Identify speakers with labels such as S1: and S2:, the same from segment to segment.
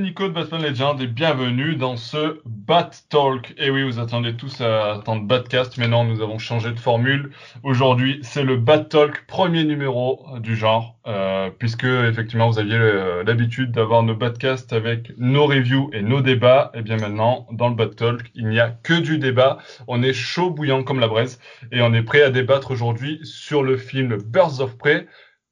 S1: Nico de Batman Legend et bienvenue dans ce Bat Talk. Et oui, vous attendez tous à attendre Batcast, mais non, nous avons changé de formule. Aujourd'hui, c'est le Bat Talk, premier numéro du genre, euh, puisque effectivement vous aviez euh, l'habitude d'avoir nos Batcasts avec nos reviews et nos débats. Et bien maintenant, dans le Bat Talk, il n'y a que du débat. On est chaud bouillant comme la braise et on est prêt à débattre aujourd'hui sur le film Birds of Prey.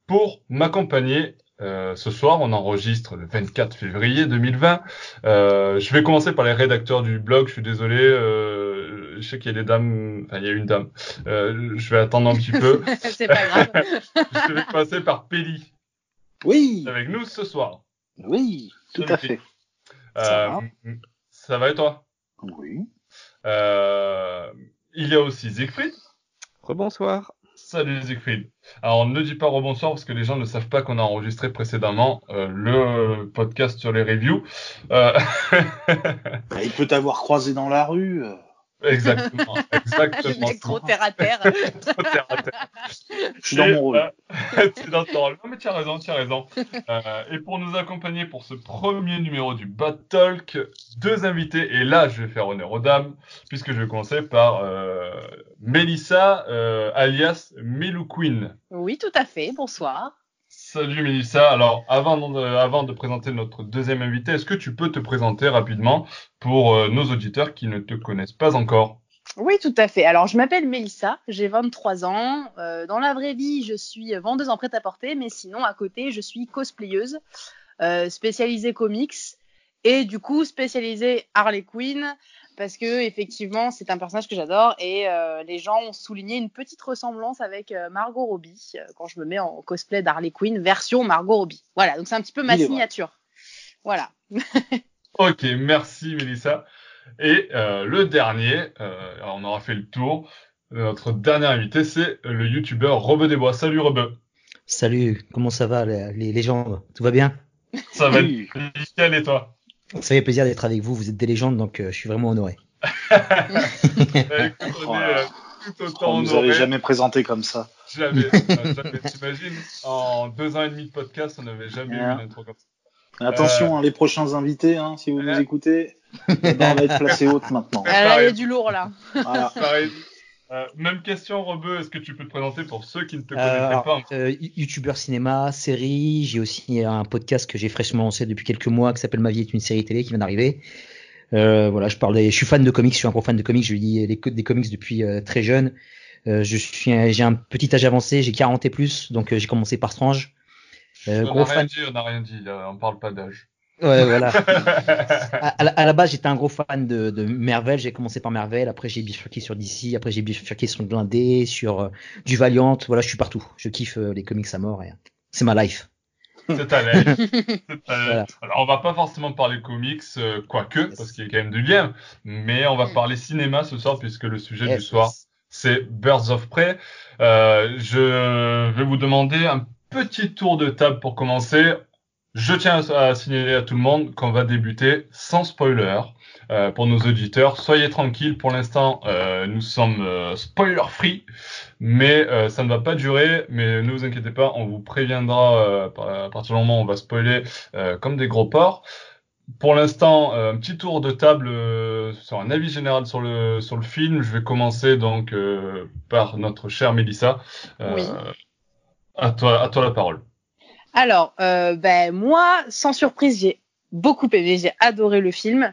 S1: Pour m'accompagner euh, ce soir, on enregistre le 24 février 2020. Euh, je vais commencer par les rédacteurs du blog. Je suis désolé. Euh, je sais qu'il y a des dames. Enfin, il y a une dame. Euh, je vais attendre un petit peu.
S2: C'est pas grave.
S1: je vais passer par Pelli.
S3: Oui.
S1: Avec nous ce soir.
S3: Oui, tout
S1: Salut,
S3: à fait. Ça va
S1: Euh, ça va et toi?
S3: Oui.
S1: Euh, Il y a aussi Siegfried.
S4: Rebonsoir.
S1: Salut Siegfried. Alors ne dis pas rebonsoir parce que les gens ne savent pas qu'on a enregistré précédemment euh, le podcast sur les reviews. Euh,
S3: Bah, il peut t'avoir croisé dans la rue.
S1: Exactement, exactement.
S2: trop terre à terre.
S1: Trop terre à terre.
S3: Je suis dans mon rôle.
S1: euh, tu es dans ton rôle. Non mais tu as raison, tu as raison. Euh, et pour nous accompagner pour ce premier numéro du Bad Talk, deux invités. Et là, je vais faire honneur aux dames puisque je vais commencer par euh, Melissa, euh, alias Melou Queen.
S2: Oui, tout à fait. Bonsoir.
S1: Salut Mélissa. Alors, avant de, présenter notre deuxième invité, est-ce que tu peux te présenter rapidement pour euh, nos auditeurs qui ne te connaissent pas encore?
S2: Oui, tout à fait. Alors, je m'appelle Mélissa, j'ai 23 ans. Euh, dans la vraie vie, je suis vendeuse en prêt-à-porter, mais sinon, à côté, je suis cosplayeuse, euh, spécialisée comics et du coup spécialisée Harley Quinn parce que effectivement, c'est un personnage que j'adore et euh, les gens ont souligné une petite ressemblance avec euh, Margot Robbie euh, quand je me mets en cosplay d'Harley Quinn version Margot Robbie. Voilà, donc c'est un petit peu ma
S3: Il
S2: signature. Voilà.
S1: Ok, merci Mélissa. Et euh, le dernier, euh, alors on aura fait le tour. Notre dernier invité, c'est le youtubeur Robe Desbois. Salut Robe.
S5: Salut, comment ça va les, les légendes Tout va bien?
S1: Ça va nickel et toi?
S5: Ça fait plaisir d'être avec vous, vous êtes des légendes donc euh, je suis vraiment honoré.
S1: Écoute, on
S3: Oh
S1: est euh, tout autant
S3: On nous
S1: honorés.
S3: avait jamais présenté comme ça.
S1: Jamais, euh, jamais. T'imagines, en deux ans et demi de podcast, on n'avait jamais eu
S3: Ouais.
S1: une intro comme ça.
S3: Attention, hein, les prochains invités, hein, si vous nous
S1: Ouais.
S3: écoutez, barre va être placée haute maintenant.
S2: Il y a du lourd là.
S3: Voilà.
S1: Euh, même question, Rebeu, est-ce que tu peux te présenter pour ceux qui ne te
S5: Euh, alors,
S1: pas
S5: euh, youtubeur cinéma, série, j'ai aussi un podcast que j'ai fraîchement lancé depuis quelques mois qui s'appelle Ma vie est une série télé qui vient d'arriver. Euh, voilà, je parle des- je suis fan de comics, je suis un gros fan de comics, je lis les des comics depuis euh, très jeune. Euh, je suis j'ai un petit âge avancé, j'ai 40 et plus, donc j'ai commencé par Strange. Euh,
S1: On n'a rien
S5: fan.
S1: dit, on n'a rien dit, on parle pas d'âge.
S5: Ouais, voilà. à, à la, à la base, j'étais un gros fan de, de Marvel. J'ai commencé par Marvel, après j'ai bifurqué sur DC, après j'ai bifurqué sur le blindé, sur euh, du Valiant. Voilà, je suis partout. Je kiffe euh, les comics à mort et c'est ma life.
S1: C'est ta life. C'est ta life.
S5: Voilà.
S1: Alors, on va pas forcément parler comics, euh, quoique, parce qu'il y a quand même du lien, mais on va
S2: Mm.
S1: parler cinéma ce soir, puisque le sujet du soir, c'est Birds of Prey. Euh, je vais vous demander un petit tour de table pour commencer. Je tiens à signaler à tout le monde qu'on va débuter sans spoiler. Euh, pour nos auditeurs, soyez tranquilles. Pour l'instant, euh, nous sommes euh, spoiler free, mais euh, ça ne va pas durer. Mais ne vous inquiétez pas, on vous préviendra euh, à partir du moment où on va spoiler euh, comme des gros porcs. Pour l'instant, euh, un petit tour de table euh, sur un avis général sur le sur le film. Je vais commencer donc euh, par notre chère Mélissa. Euh,
S2: Oui.
S1: À toi, à toi la parole.
S2: Alors, euh, ben moi, sans surprise, j'ai beaucoup aimé, j'ai adoré le film.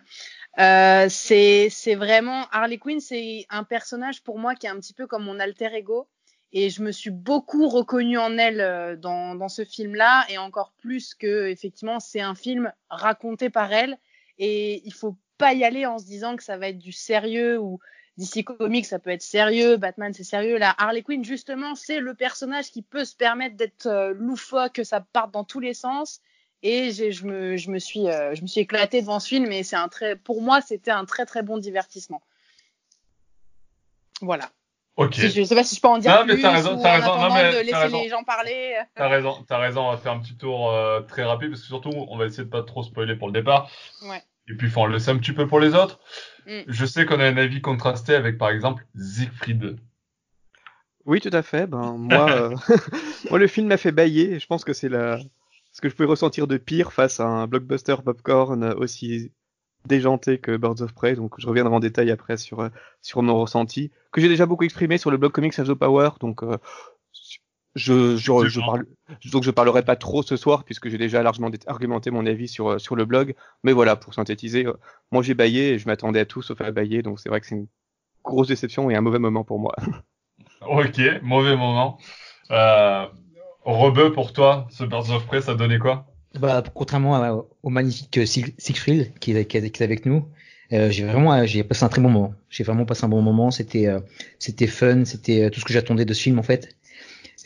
S2: Euh, c'est vraiment Harley Quinn, c'est un personnage pour moi qui est un petit peu comme mon alter ego. Et je me suis beaucoup reconnue en elle euh, dans, dans ce film-là, et encore plus que effectivement c'est un film raconté par elle, et il faut pas y aller en se disant que ça va être du sérieux ou DC Comics ça peut être sérieux, Batman c'est sérieux. Là, Harley Quinn justement c'est le personnage qui peut se permettre d'être euh, loufoque, que ça parte dans tous les sens. Et je me, je me suis, euh, je me suis éclatée devant ce film, et c'est un très, pour moi c'était un très très bon divertissement. Voilà.
S1: Ok.
S2: Si je sais pas si je peux en dire
S1: Non, mais
S2: plus
S1: t'as raison, t'as raison. Non, mais
S2: de laisser
S1: raison.
S2: les gens parler.
S1: T'as raison, t'as raison, on va faire un petit tour euh, très rapide parce que surtout on va essayer de pas trop spoiler pour le départ.
S2: Ouais.
S1: Et puis faut en laisser un petit peu pour les autres.
S2: Mm.
S1: Je sais qu'on a un avis contrasté avec par exemple Siegfried.
S4: Oui, tout à fait. Ben moi, euh, moi le film m'a fait bailler. Je pense que c'est la, ce que je pouvais ressentir de pire face à un blockbuster popcorn aussi déjanté que Birds of Prey. Donc je reviendrai en détail après sur euh, sur mon ressenti que j'ai déjà beaucoup exprimé sur le blog Comics of the Power. Donc euh, je, je, je parle, donc je parlerai pas trop ce soir puisque j'ai déjà largement argumenté mon avis sur euh, sur le blog. Mais voilà, pour synthétiser, moi j'ai baillé et je m'attendais à tout sauf à bailler. Donc c'est vrai que c'est une grosse déception et un mauvais moment pour moi.
S1: ok, mauvais moment. Euh, Rebeu pour toi, ce Birds of Prey, ça donnait quoi?
S5: Bah, contrairement au magnifique Siegfried qui, qui, est avec nous, euh, j'ai vraiment j'ai passé un très bon moment. J'ai vraiment passé un bon moment. C'était euh, c'était fun, c'était euh, tout ce que j'attendais de ce film en fait.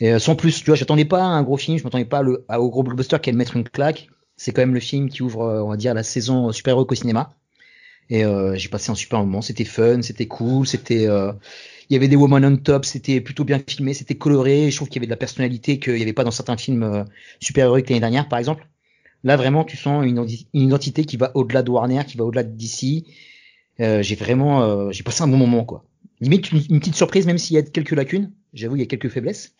S5: Et, euh, sans plus, tu vois, j'attendais pas un gros film, je m'attendais pas le, au gros blockbuster qui allait mettre une claque. C'est quand même le film qui ouvre, on va dire, la saison super héros au cinéma. Et j'ai passé un super moment. C'était fun, c'était cool, c'était il y avait des women on top, c'était plutôt bien filmé, c'était coloré. Je trouve qu'il y avait de la personnalité qu'il n'y avait pas dans certains films super héroïques l'année dernière, par exemple. Là, vraiment, tu sens une, identité qui va au-delà de Warner, qui va au-delà de DC. Euh, j'ai vraiment, euh, j'ai passé un bon moment, quoi. Limite une, petite surprise, même s'il y a quelques lacunes. J'avoue, il y a quelques faiblesses.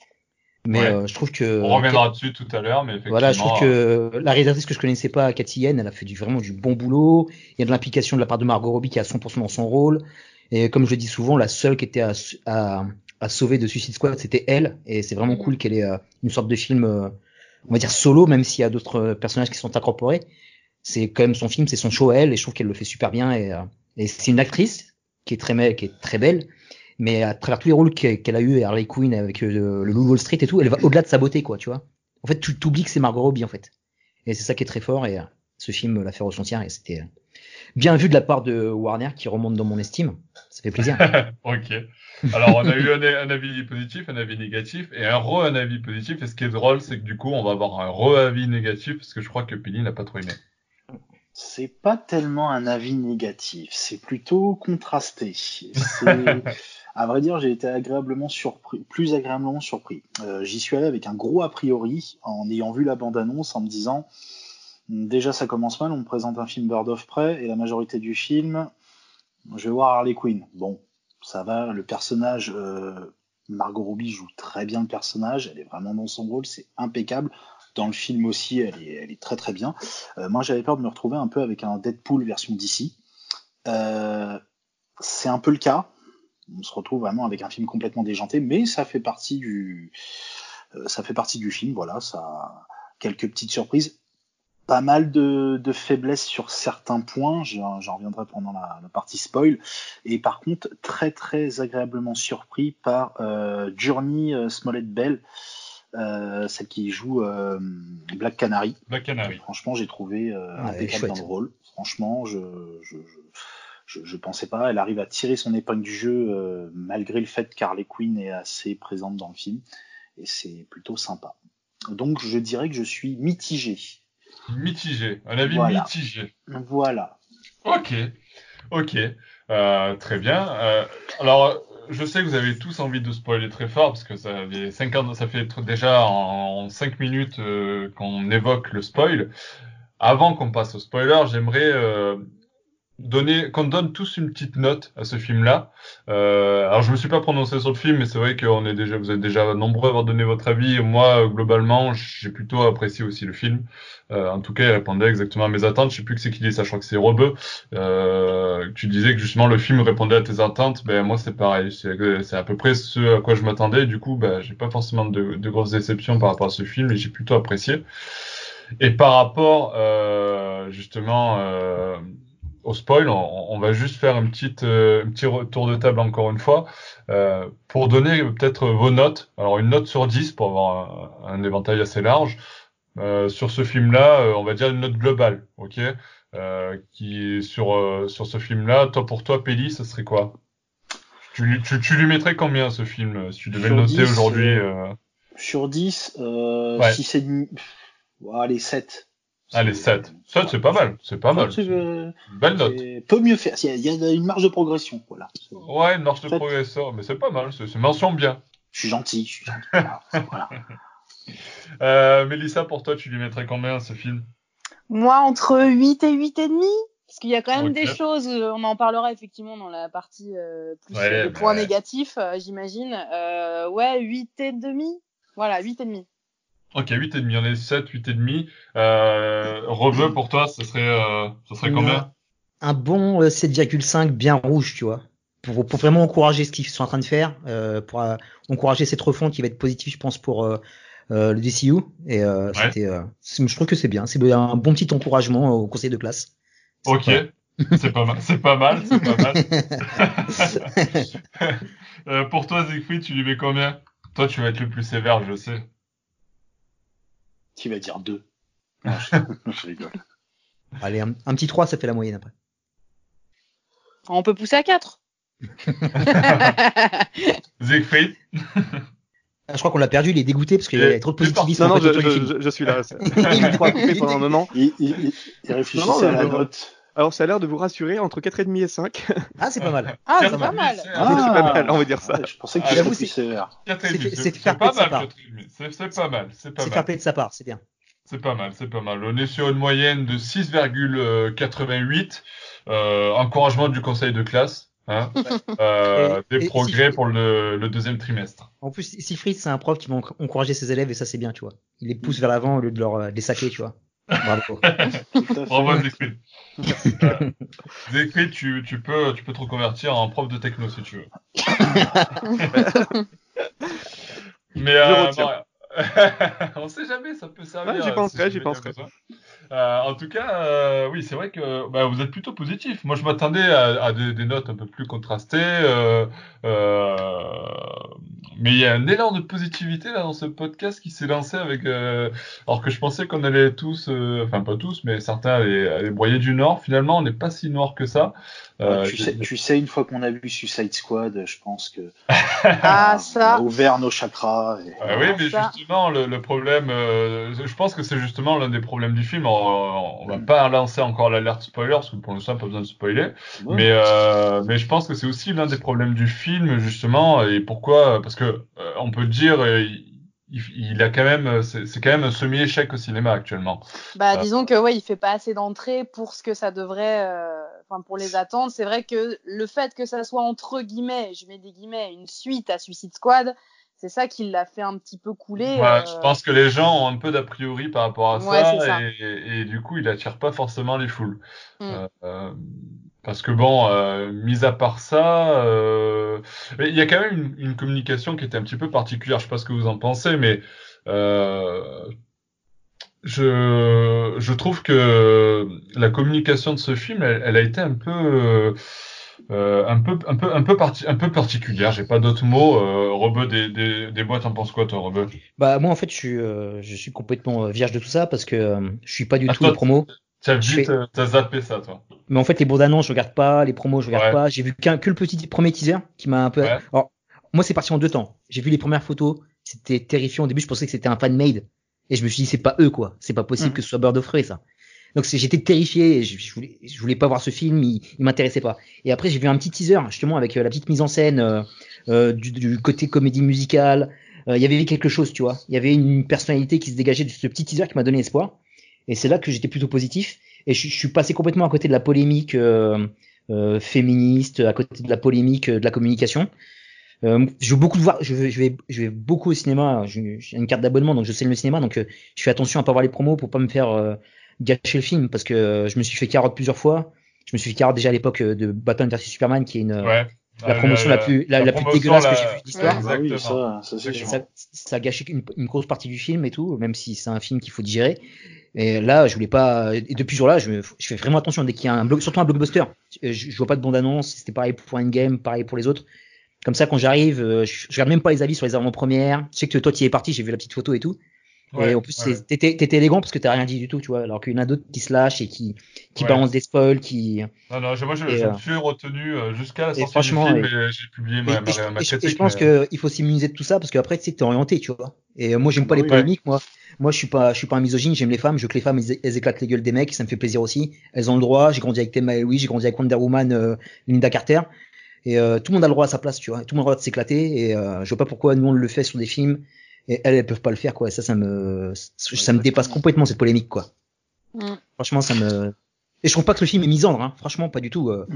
S5: Mais euh, je trouve que.
S1: On reviendra dessus tout à l'heure, mais effectivement.
S5: Voilà, je trouve que la réalisatrice que je connaissais pas, Cathy Yen, elle a fait du, vraiment du bon boulot. Il y a de l'implication de la part de Margot Robbie qui est à 100% dans son rôle. Et comme je le dis souvent, la seule qui était à, à, à sauver de Suicide Squad, c'était elle. Et c'est vraiment cool qu'elle ait une sorte de film on va dire solo, même s'il y a d'autres euh, personnages qui sont incorporés. C'est quand même son film, c'est son show à elle, et je trouve qu'elle le fait super bien. Et, euh, et c'est une actrice qui est très, qui est très belle, mais à travers tous les rôles qu'elle a eu, Harley Quinn avec euh, le, le Wall Street et tout, elle va au-delà de sa beauté, quoi, tu vois. En fait, tu t'oublies que c'est Margot Robbie, en fait. Et c'est ça qui est très fort, et ce film l'a fait ressentir, et c'était bien vu de la part de Warner qui remonte dans mon estime. Ça fait plaisir.
S1: ok. Alors, on a eu un, avis positif, un avis négatif et un re un avis positif. Et ce qui est drôle, c'est que du coup, on va avoir un re avis négatif parce que je crois que Penny n'a pas trop aimé.
S3: C'est pas tellement un avis négatif, c'est plutôt contrasté. à vrai dire, j'ai été agréablement surpris, plus agréablement surpris. Euh, j'y suis allé avec un gros a priori en ayant vu la bande-annonce en me disant déjà ça commence mal, on me présente un film Bird of Prey et la majorité du film, je vais voir Harley Quinn. Bon, ça va, le personnage, euh, Margot Robbie joue très bien le personnage, elle est vraiment dans son rôle, c'est impeccable. Dans le film aussi, elle est, très très bien. Euh, moi, j'avais peur de me retrouver un peu avec un Deadpool version DC. C'est un peu le cas. On se retrouve vraiment avec un film complètement déjanté, mais ça fait partie du, ça fait partie du film. Voilà, ça, quelques petites surprises pas mal de, faiblesses sur certains points, j'en reviendrai pendant la, partie spoil, et par contre très très agréablement surpris par euh, Journey euh, Smollett Bell, euh, celle qui joue Black Canary.
S1: Black Canary.
S3: Franchement, j'ai trouvé impeccable dans le rôle. Franchement, je, je, je, je, pensais pas. Elle arrive à tirer son épingle du jeu malgré le fait qu'Harley Quinn est assez présente dans le film, et c'est plutôt sympa. Donc je dirais que je suis mitigé
S1: Mitigé, un avis mitigé.
S3: Voilà.
S1: Ok, ok, euh, très bien. Euh, alors, je sais que vous avez tous envie de spoiler très fort parce que ça fait, 5 ans, ça fait déjà en 5 minutes euh, qu'on évoque le spoil. Avant qu'on passe au spoiler, j'aimerais donner, qu'on donne tous une petite note à ce film-là. Euh, alors je me suis pas prononcé sur le film, mais c'est vrai qu'on est déjà, vous êtes déjà nombreux à avoir donné votre avis. Moi, globalement, j'ai plutôt apprécié aussi le film. Euh, en tout cas, il répondait exactement à mes attentes. Je sais plus que c'est qui dit ça, je crois que c'est Rebeu. Euh, tu disais que justement le film répondait à tes attentes. Ben moi, c'est pareil. C'est à peu près ce à quoi je m'attendais. Du coup, ben j'ai pas forcément de, grosses déceptions par rapport à ce film, et j'ai plutôt apprécié. Et par rapport euh, justement euh, au spoil, on, va juste faire une petite, euh, un petit tour de table encore une fois euh, pour donner peut-être vos notes. Alors une note sur 10 pour avoir un, éventail assez large. Euh, sur ce film-là, euh, on va dire une note globale, ok? Euh, Qui sur sur ce film-là, toi pour toi, Péli, ça serait quoi? Tu, tu, tu, lui mettrais combien ce film si tu devais le noter aujourd'hui
S3: Sur 10, euh, ouais. si c'est allez 7.
S1: Allez, 7. 7, c'est pas mal. C'est pas mal.
S3: Euh,
S1: belle note.
S3: Peut mieux faire. Il y, a une marge de progression. Voilà.
S1: Ouais, une marge de progression. Mais c'est pas mal. C'est mention bien.
S3: Je suis gentil. Je suis gentil. voilà.
S1: euh, Mélissa, pour toi, tu lui mettrais combien ce film?
S2: Moi, entre 8 et 8 et demi. Parce qu'il y a quand même des choses, euh, on en parlera effectivement dans la partie euh, plus ouais, les points négatifs, euh, j'imagine. Euh, ouais, 8 et demi. Voilà, 8 et demi.
S1: Ok, 8,5. On est 7, 8,5. Euh, Rebeu, pour toi, ce serait, euh, ce serait combien
S5: Un bon euh, 7,5 bien rouge, tu vois. Pour, pour vraiment encourager ce qu'ils sont en train de faire, euh, pour euh, encourager cette refonte qui va être positive, je pense, pour euh, euh, le DCU. Et euh,
S1: Ouais.
S5: c'était, euh, je trouve que c'est bien. C'est un bon petit encouragement au conseil de classe.
S1: Ok.
S5: pas-
S1: C'est pas mal, c'est pas mal, c'est pas mal. Euh, pour toi, Siegfried, tu lui mets combien? Toi, tu vas être le plus sévère, je sais.
S3: Qui va dire 2 Non, je, je rigole.
S5: Allez, un, un petit 3, ça fait la moyenne après.
S2: On peut pousser à 4.
S1: Siegfried
S5: Ah, je crois qu'on l'a perdu, il est dégoûté parce qu'il y a trop de positivisme
S4: Non,
S5: en
S4: non,
S5: fait
S4: je, je, je, je suis là. Il.
S3: Il, il, il- il réfléchissait
S4: Non, non,
S3: à la
S4: non.
S3: note.
S4: Alors, ça a l'air de vous rassurer entre 4,5 et 5.
S5: Ah, c'est pas mal.
S2: Ah, c'est pas mal.
S3: Ah,
S4: c'est pas mal, on va dire ça.
S3: ouais, je pensais que
S1: Ah,
S3: tu
S5: j'avoue, c'est-
S3: sévère.
S5: C'est-
S1: pas mal. C'est pas mal, c'est pas
S5: C'est
S1: mal.
S5: de sa part, c'est bien.
S1: C'est pas mal, c'est pas mal. On est sur une moyenne de 6,88. Euh, encouragement du conseil de classe. Hein, euh,
S5: Et-
S1: des
S5: et-
S1: progrès pour le, le deuxième trimestre.
S5: En plus, Sifrid, c'est un prof qui va enc- encourager ses élèves et ça, c'est bien, tu vois. Il les pousse vers l'avant au lieu de leur, euh, les saquer, tu vois. Bravo.
S1: Bravo Siegfried. Euh, Siegfried, tu, tu, peux, tu peux te reconvertir en prof de techno si tu veux. Mais euh, bon, on sait jamais, ça peut servir.
S4: Ouais, j'y
S1: euh,
S4: penserai, j'y penserai.
S1: Euh, en tout cas, euh, oui, c'est vrai que bah, vous êtes plutôt positif. Moi, je m'attendais à, à des, des notes un peu plus contrastées, euh, euh, mais il y a un élan de positivité là dans ce podcast qui s'est lancé avec. euh, alors que je pensais qu'on allait tous, euh, enfin pas tous, mais certains allaient, allaient broyer du nord. Finalement, on n'est pas si noir que ça. Euh,
S3: tu, sais, tu sais, une fois qu'on a vu Suicide Squad, je pense que
S2: Ah,
S3: on
S2: ça.
S3: a ouvert nos chakras. et-
S1: Euh, oui, mais
S2: Ça.
S1: justement, le, le problème, euh, je pense que c'est justement l'un des problèmes du film. On, on va pas lancer encore l'alerte spoiler, parce que pour l'instant, pas besoin de spoiler. Mais, euh, mais je pense que c'est aussi l'un des problèmes du film, justement. Et pourquoi Parce que euh, on peut dire, euh, il, a quand même, c'est quand même un semi-échec au cinéma actuellement.
S2: Bah,
S1: Ah.
S2: disons que ouais, il fait pas assez d'entrées pour ce que ça devrait, euh, enfin pour les attentes. C'est vrai que le fait que ça soit entre guillemets, je mets des guillemets, une suite à Suicide Squad, c'est ça qui l'a fait un petit peu couler.
S1: Ouais,
S2: euh,
S1: Je pense que les gens ont un peu d'a priori par rapport à
S2: Ouais,
S1: ça. Et, et, et du coup, il attire pas forcément les foules.
S2: Mm.
S1: Euh, euh, parce que bon, euh, mis à part ça, il y a quand même une, une communication qui était un petit peu particulière. Je sais pas ce que vous en pensez, mais je, je trouve que la communication de ce film, elle, elle a été un peu, euh, euh, un peu, un peu, un peu, parti, un peu particulière. J'ai pas d'autres mots. Euh, Rebeu des, des, des boîtes, t'en penses quoi, toi, Rebeu
S5: Bah, moi, en fait, je suis, euh, je suis complètement euh, vierge de tout ça parce que euh, je suis pas du
S1: Ah,
S5: tout
S1: toi,
S5: les promos.
S1: T'as
S5: fais-
S1: euh, t'as zappé ça, toi.
S5: Mais en fait, les bandes annonces, je regarde pas, les promos, je regarde
S1: Ouais.
S5: pas. J'ai vu qu'un, que le petit premier teaser qui m'a un peu.
S1: Ouais.
S5: Alors, moi, c'est parti en deux temps. J'ai vu les premières photos, c'était terrifiant. Au début, je pensais que c'était un fan made, et je me suis dit, c'est pas eux, quoi. C'est pas possible
S3: Mhm.
S5: que ce soit Bird of Prey, ça. Donc, j'étais terrifié. Je, je voulais, je voulais pas voir ce film. Il, il m'intéressait pas. Et après, j'ai vu un petit teaser, justement, avec euh, la petite mise en scène euh, euh, du, du côté comédie musicale. Euh, Il y avait quelque chose, tu vois. Il y avait une personnalité qui se dégageait de ce petit teaser qui m'a donné espoir. Et c'est là que j'étais plutôt positif. Et je, je suis passé complètement à côté de la polémique euh, euh, féministe, à côté de la polémique euh, de la communication. Euh, je veux beaucoup de voir, je vais, je vais, je vais beaucoup au cinéma. J'ai une carte d'abonnement, donc je sais le cinéma, donc euh, je fais attention à pas voir les promos pour pas me faire euh, gâcher le film, parce que euh, je me suis fait carotte plusieurs fois. Je me suis fait carotte déjà à l'époque euh, de Batman vs Superman, qui est une,
S1: Ouais.
S5: la promotion la, plus, la, la plus
S1: promotion,
S5: dégueulasse
S1: la-
S5: que j'ai vue d'histoire.
S3: Ah bah oui, ça, ça
S5: a gâché une, une grosse partie du film et tout, même si c'est un film qu'il faut digérer. Et là, je voulais pas. Et depuis ce jour-là, je, fais vraiment attention dès qu'il y a un bloc, surtout un blockbuster. Je, je vois pas de bande-annonce. C'était pareil pour Endgame, pareil pour les autres. Comme ça, quand j'arrive, euh, je, je regarde même pas les avis sur les avant-premières. Je sais que toi, tu y es parti, j'ai vu la petite photo et tout.
S1: Ouais,
S5: et en plus,
S1: ouais.
S5: t'étais t'étais élégant parce que t'as rien dit du tout, tu vois. Alors qu'il y en a d'autres qui se lâchent et qui, qui
S1: Ouais.
S5: balancent des spoils, qui.
S1: Non, non, moi je,
S5: Et,
S1: je
S5: euh,
S1: me suis retenu euh, jusqu'à la sortie du
S5: franchement,
S1: film
S5: et-
S1: et j'ai publié ma, ma,
S5: je-
S1: ma
S5: je- et
S1: critique.
S5: je pense
S1: mais-
S5: qu'il faut s'immuniser de tout ça parce qu'après, tu sais que t'es orienté, tu vois. Et moi, j'aime pas
S3: Bah
S5: les polémiques, moi. Moi, je suis pas, je suis pas un misogyne, j'aime les femmes, je veux que les femmes, elles, elles éclatent les gueules des mecs, ça me fait plaisir aussi. Elles ont le droit, j'ai grandi avec Thelma et Louis, j'ai grandi avec Wonder Woman, euh, Linda Carter. Et euh, tout le monde a le droit à sa place, tu vois. Tout le monde a le droit de s'éclater. Et euh, je vois pas pourquoi nous on le fait sur des films et elles, elles peuvent pas le faire, quoi. Et ça, ça me, ça me dépasse complètement cette polémique, quoi.
S2: Mm.
S5: Franchement, ça me. Et je trouve pas que le film est misandre, hein. Franchement, pas du tout. euh.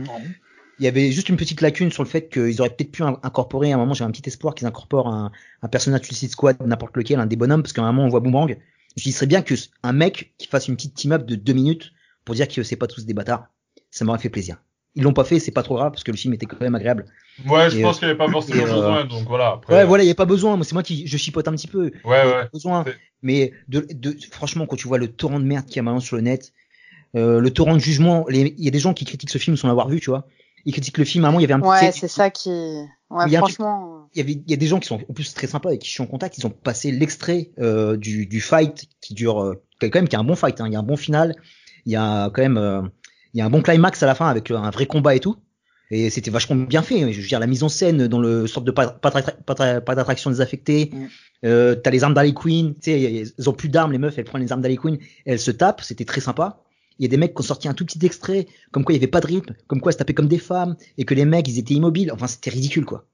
S5: Il y avait juste une petite lacune sur le fait qu'ils auraient peut-être pu in- incorporer, à un moment, j'ai un petit espoir qu'ils incorporent un, un personnage Suicide Squad, n'importe lequel, un des bonhommes, parce qu'à un moment, on voit Boomerang. Je ce serait bien que un mec qui fasse une petite team-up de deux minutes pour dire que c'est pas tous des bâtards. Ça m'aurait fait plaisir. Ils l'ont pas fait, c'est pas trop grave, parce que le film était quand même agréable.
S1: Ouais, je
S5: Et,
S1: pense qu'il n'y avait pas forcément
S5: et, euh,
S1: besoin, donc voilà. Après,
S5: Ouais, voilà, il y a pas besoin. Moi, c'est moi qui, je chipote un petit peu.
S1: Ouais,
S5: Il y a
S1: ouais.
S5: pas besoin. Mais de, de, franchement, quand tu vois le torrent de merde qu'il y a maintenant sur le net, euh, le torrent de jugement, il y a des gens qui critiquent ce film sans l'avoir vu, tu vois. Ils critiquent le film. À un moment, il y avait un petit,
S2: Ouais, c'est ça qui. Ouais,
S5: Il y a un truc-
S2: franchement.
S5: il y avait, il y a des gens qui sont en plus très sympas et qui je suis en contact. Ils ont passé l'extrait euh, du, du fight qui dure, euh, quand même, qui a un bon fight. Hein. Il y a un bon final. Il y a quand même, euh, il y a un bon climax à la fin avec euh, un vrai combat et tout. Et c'était vachement bien fait. Je veux dire, la mise en scène dans le sorte de pas, pas, pas, pas, pas d'attraction désaffectée.
S3: Mm.
S5: Euh, t'as les armes d'Harley Quinn. Tu sais, elles ont plus d'armes, les meufs. Elles prennent les armes d'Harley Quinn. Elles se tapent. C'était très sympa. Il y a des mecs qui ont sorti un tout petit extrait, comme quoi il y avait pas de rythme, comme quoi elles se tapaient comme des femmes, et que les mecs ils étaient immobiles. Enfin, c'était ridicule quoi.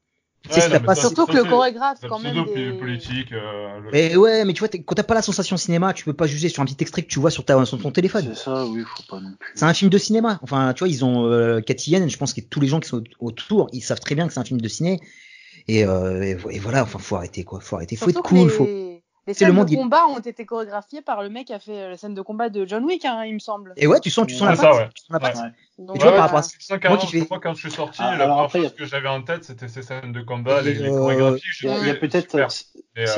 S1: Ouais, non,
S5: pas
S1: ça,
S2: Surtout
S1: ça,
S2: que le chorégraphe, quand même. Des...
S1: politique. euh, le-
S5: Mais ouais, mais tu vois, quand t'as pas la sensation cinéma, tu peux pas juger sur un petit extrait que tu vois sur, ta, sur ton téléphone.
S3: C'est ça, oui, faut pas non plus.
S5: C'est un film de cinéma. Enfin, tu vois, ils ont euh, Cathy Yen, je pense que tous les gens qui sont autour, ils savent très bien que c'est un film de ciné. Et, euh, et, vo- et voilà, enfin, faut arrêter quoi, faut arrêter, faut
S2: Surtout
S5: être cool,
S2: les...
S5: faut.
S2: Les
S5: C'est le
S2: scènes
S5: monde,
S2: de
S5: il-
S2: combat ont été chorégraphiées par le mec qui a fait euh, la scène de combat de John Wick, hein, il me semble.
S5: Et ouais, tu sens, tu sens la patte.
S1: ouais.
S5: Tu sens la patte.
S3: Ouais.
S2: Donc,
S5: tu vois,
S2: euh,
S5: par rapport à ça, moi qui
S1: quand je suis sorti,
S3: Ah,
S1: la
S3: alors
S1: première
S3: après,
S1: chose que j'avais en tête, c'était ces scènes de combat, les, les
S5: euh,
S1: chorégraphies. je
S3: Il y a, peut-être, c'est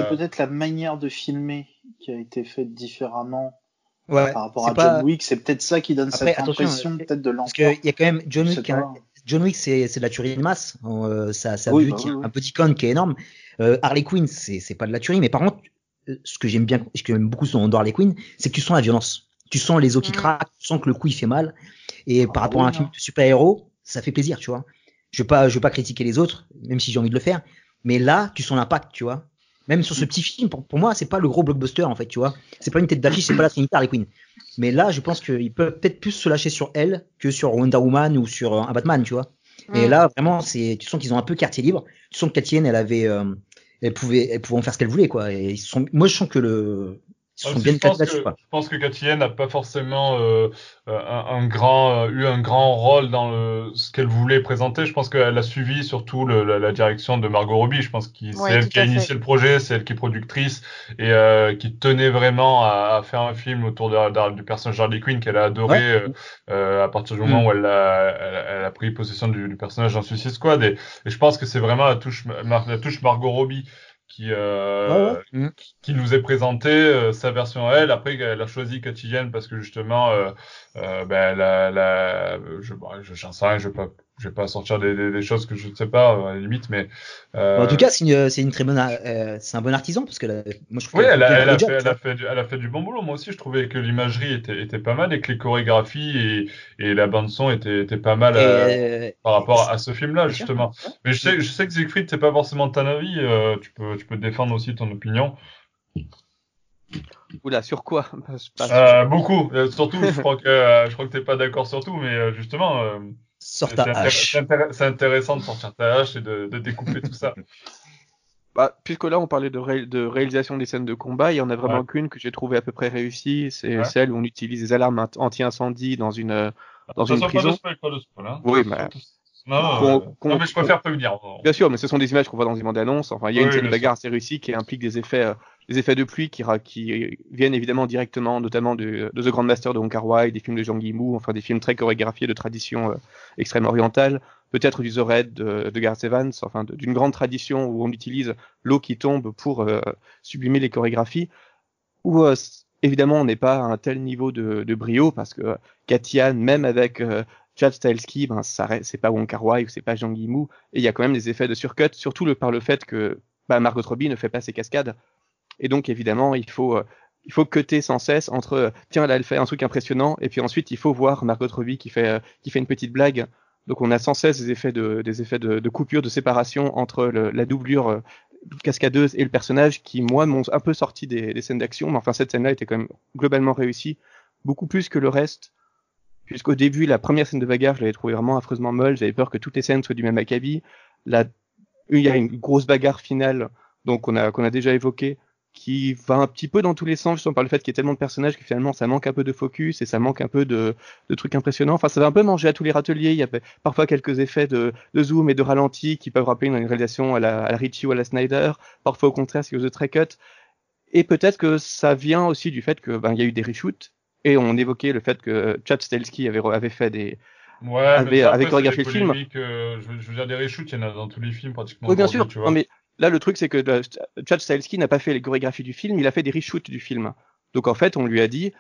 S1: euh,
S3: peut-être la manière de filmer qui a été faite différemment
S5: Ouais.
S3: par rapport à
S5: pas-
S3: John Wick. C'est peut-être ça qui donne
S5: Après,
S3: cette impression
S5: euh,
S3: peut-être de
S5: Parce
S3: lenteur.
S5: qu'il y a quand même John Wick, hein. John Wick, c'est de la tuerie de masse. Euh, ça, ça
S3: Oui, bah oui,
S5: un petit con qui est énorme. Euh, Harley Quinn, c'est pas de la tuerie, mais par contre, euh, ce que j'aime bien, ce que j'aime beaucoup dans Harley Quinn, c'est que tu sens la violence. Tu sens les os qui
S2: Mhm.
S5: craquent, tu sens que le coup il fait mal. Et par
S3: Ah
S5: rapport à un film de super-héros, ça fait plaisir, tu vois. Je veux pas, je pas critiquer les autres, même si j'ai envie de le faire. Mais là, tu sens l'impact, tu vois. Même sur ce petit film, pour, pour moi, c'est pas le gros blockbuster en fait, tu vois. C'est pas une tête d'affiche, c'est pas la Trinité Harley Quinn. Mais là, je pense qu'ils peuvent peut-être plus se lâcher sur elle que sur Wonder Woman ou sur euh, un Batman, tu vois. Et
S2: Mm.
S5: là, vraiment, c'est, tu sens qu'ils ont un peu quartier libre. Tu sens que Katienne, elle avait, euh, elle pouvait, elle pouvait en faire ce qu'elle voulait, quoi. Et ils sont, moi, je sens que le,
S1: je, pense que, je pense que n'a pas forcément euh, euh, un, un grand, euh, eu un grand rôle dans le, ce qu'elle voulait présenter. Je pense qu'elle a suivi surtout le, la, la direction de Margot Robbie. Je pense que c'est
S2: Ouais,
S1: elle qui a
S2: fait.
S1: initié le projet, c'est elle qui est productrice et euh, qui tenait vraiment à, à faire un film autour de, de- du personnage Harley Quinn qu'elle a adoré
S5: Ouais.
S1: euh, euh, à partir du moment
S5: Mm.
S1: où elle a, elle, elle a pris possession du, du personnage dans Suicide Squad. Et, et je pense que c'est vraiment la touche, la touche Margot Robbie qui, euh,
S5: Ouais, ouais. Mm.
S1: qui nous est présenté euh, sa version à elle. Après, elle a choisi Cathy Yen parce que justement, euh, euh, ben, la, la, je, bon, je, j'en sais rien, je vais pas, je vais pas sortir des, des, des choses que je ne sais pas euh, à la limite, mais euh,
S5: En tout cas, c'est une, c'est une très bonne, euh, c'est un bon artisan parce que la- moi, je trouve
S1: oui, elle a,
S5: bien
S1: elle, a
S5: le job,
S1: fait, elle, a fait du, elle a fait du bon boulot. Moi aussi, je trouvais que l'imagerie était, était pas mal et que les chorégraphies et, et la bande son étaient, étaient pas mal euh,
S5: euh,
S1: par rapport à ce film-là,
S5: sûr.
S1: justement. Mais je sais, je sais que Siegfried, c'est pas forcément ton avis. euh, tu peux, tu peux défendre aussi ton opinion.
S4: Oula, sur quoi? Pas- pas sur-
S1: Euh, beaucoup. Euh, surtout, je crois que, euh, je crois que t'es pas d'accord sur tout, mais euh, justement, euh,
S5: Sors
S1: c'est
S5: ta hache.
S1: intéressant de sortir ta hache et de, de découper tout ça.
S4: Bah, puisque là on parlait de, ré- de réalisation des scènes de combat, il y en a vraiment
S1: Ouais.
S4: qu'une que j'ai trouvée à peu près réussie, c'est
S1: Ouais.
S4: celle où on utilise des alarmes anti-incendie dans une euh, dans
S1: Ça
S4: une
S1: soit pas de
S4: prison.
S1: spoil, pas de spoil. Hein.
S4: Oui, bah,
S1: Non, euh, non, mais je préfère prévenir.
S4: Bien sûr, mais ce sont des images qu'on voit dans les bandes annonces. Enfin, il y a
S1: Oui,
S4: une scène de bagarre assez réussie qui implique des effets, euh, des effets de pluie qui, viennent évidemment directement, notamment de, The Grand Master de Wong Kar Wai, des films de Zhang Yimou, enfin des films très chorégraphiés de tradition euh, extrême orientale, peut-être du The Red de, de Gareth Evans, enfin d'une grande tradition où on utilise l'eau qui tombe pour euh, sublimer les chorégraphies. Où euh, évidemment on n'est pas à un tel niveau de, brio parce que Katian, même avec Chad Stahelski, ben c'est pas Wong Kar Wai ou c'est pas Zhang Yimou et il y a quand même des effets de surcut, surtout par le fait que bah, Margot Robbie ne fait pas ses cascades. Et donc, évidemment, il faut, euh, il faut cutter sans cesse entre, euh, tiens, là, elle fait un truc impressionnant, et puis ensuite, il faut voir Margot Robbie qui fait, euh, qui fait une petite blague. Donc, on a sans cesse des effets de, des effets de, de coupure, de séparation entre le- la doublure cascadeuse et le personnage qui, moi, m'ont un peu sorti des, des scènes d'action. Mais enfin, cette scène-là était quand même globalement réussie, beaucoup plus que le reste. Puisqu'au début, la première scène de bagarre, je l'avais trouvée vraiment affreusement molle. J'avais peur que toutes les scènes soient du même acabit. La il y a une grosse bagarre finale, donc on a qu'on a déjà évoqué, qui va un petit peu dans tous les sens, justement par le fait qu'il y ait tellement de personnages que finalement ça manque un peu de focus et ça manque un peu de, de trucs impressionnants. Enfin, ça va un peu manger à tous les râteliers. Il y a parfois quelques effets de, de zoom et de ralenti qui peuvent rappeler une réalisation à la, à la Ritchie ou à la Snyder. Parfois au contraire, c'est chose de très cut. Et peut-être que ça vient aussi du fait que ben il y a eu des reshoots et on évoquait le fait que Chad Stahelski avait, avait fait des
S1: Ouais, avait, avait chorégraphié le film. Euh, je, je, veux dire, des reshoots, il y en a dans tous les films pratiquement.
S4: Oui, bien sûr. Tu vois. Non, mais Là, le truc, c'est que euh, Chad Stahelski n'a pas fait les chorégraphies du film, il a fait des reshoots du film. Donc en fait, on lui a dit,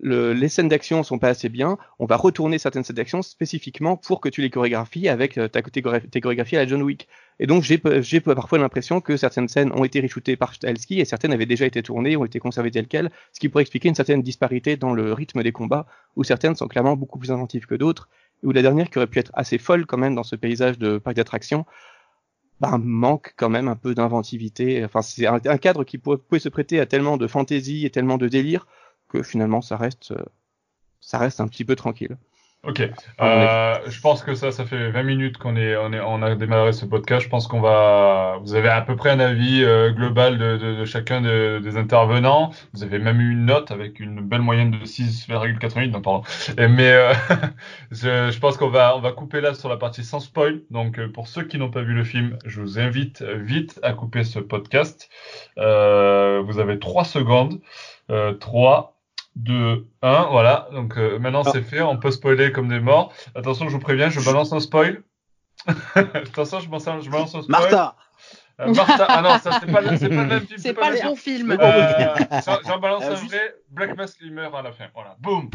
S4: le, les scènes d'action sont pas assez bien, on va retourner certaines scènes d'action spécifiquement pour que tu les chorégraphies avec euh, ta, tes, chorégraphies à la John Wick. Et donc j'ai parfois l'impression que certaines scènes ont été reshootées par Stahelski et certaines avaient déjà été tournées, ont été conservées telles quelles, ce qui pourrait expliquer une certaine disparité dans le rythme des combats, où certaines sont clairement beaucoup plus inventives que d'autres, ou la dernière qui aurait pu être assez folle quand même dans ce paysage de parc d'attractions, bah, manque quand même un peu d'inventivité. Enfin, c'est un, cadre qui pouvait se prêter à tellement de fantaisie et tellement de délire que finalement ça reste, euh, ça reste un petit peu tranquille.
S1: Ok. Euh, je pense que ça, ça fait 20 minutes qu'on est, on est, on a démarré ce podcast. Je pense qu'on va, vous avez à peu près un avis euh, global de, de, de chacun de, des intervenants. Vous avez même eu une note avec une belle moyenne de 6,88. Non, pardon. Mais euh, je, je, pense qu'on va, on va couper là sur la partie sans spoil. Donc, euh, pour ceux qui n'ont pas vu le film, je vous invite vite à couper ce podcast. Euh, vous avez trois secondes. 3, 2, 1, voilà. Donc euh, maintenant c'est fait, on peut spoiler comme des morts. Attention, je vous préviens, je balance un spoil. Attention, je balance, un, je balance un spoil.
S3: Martha
S1: euh, Martha, ah non, ça c'est pas, pas, le même film.
S2: C'est pas, pas, le bon film.
S1: Euh, J'en balance un vrai, Black Mask il meurt à la fin. Voilà, boum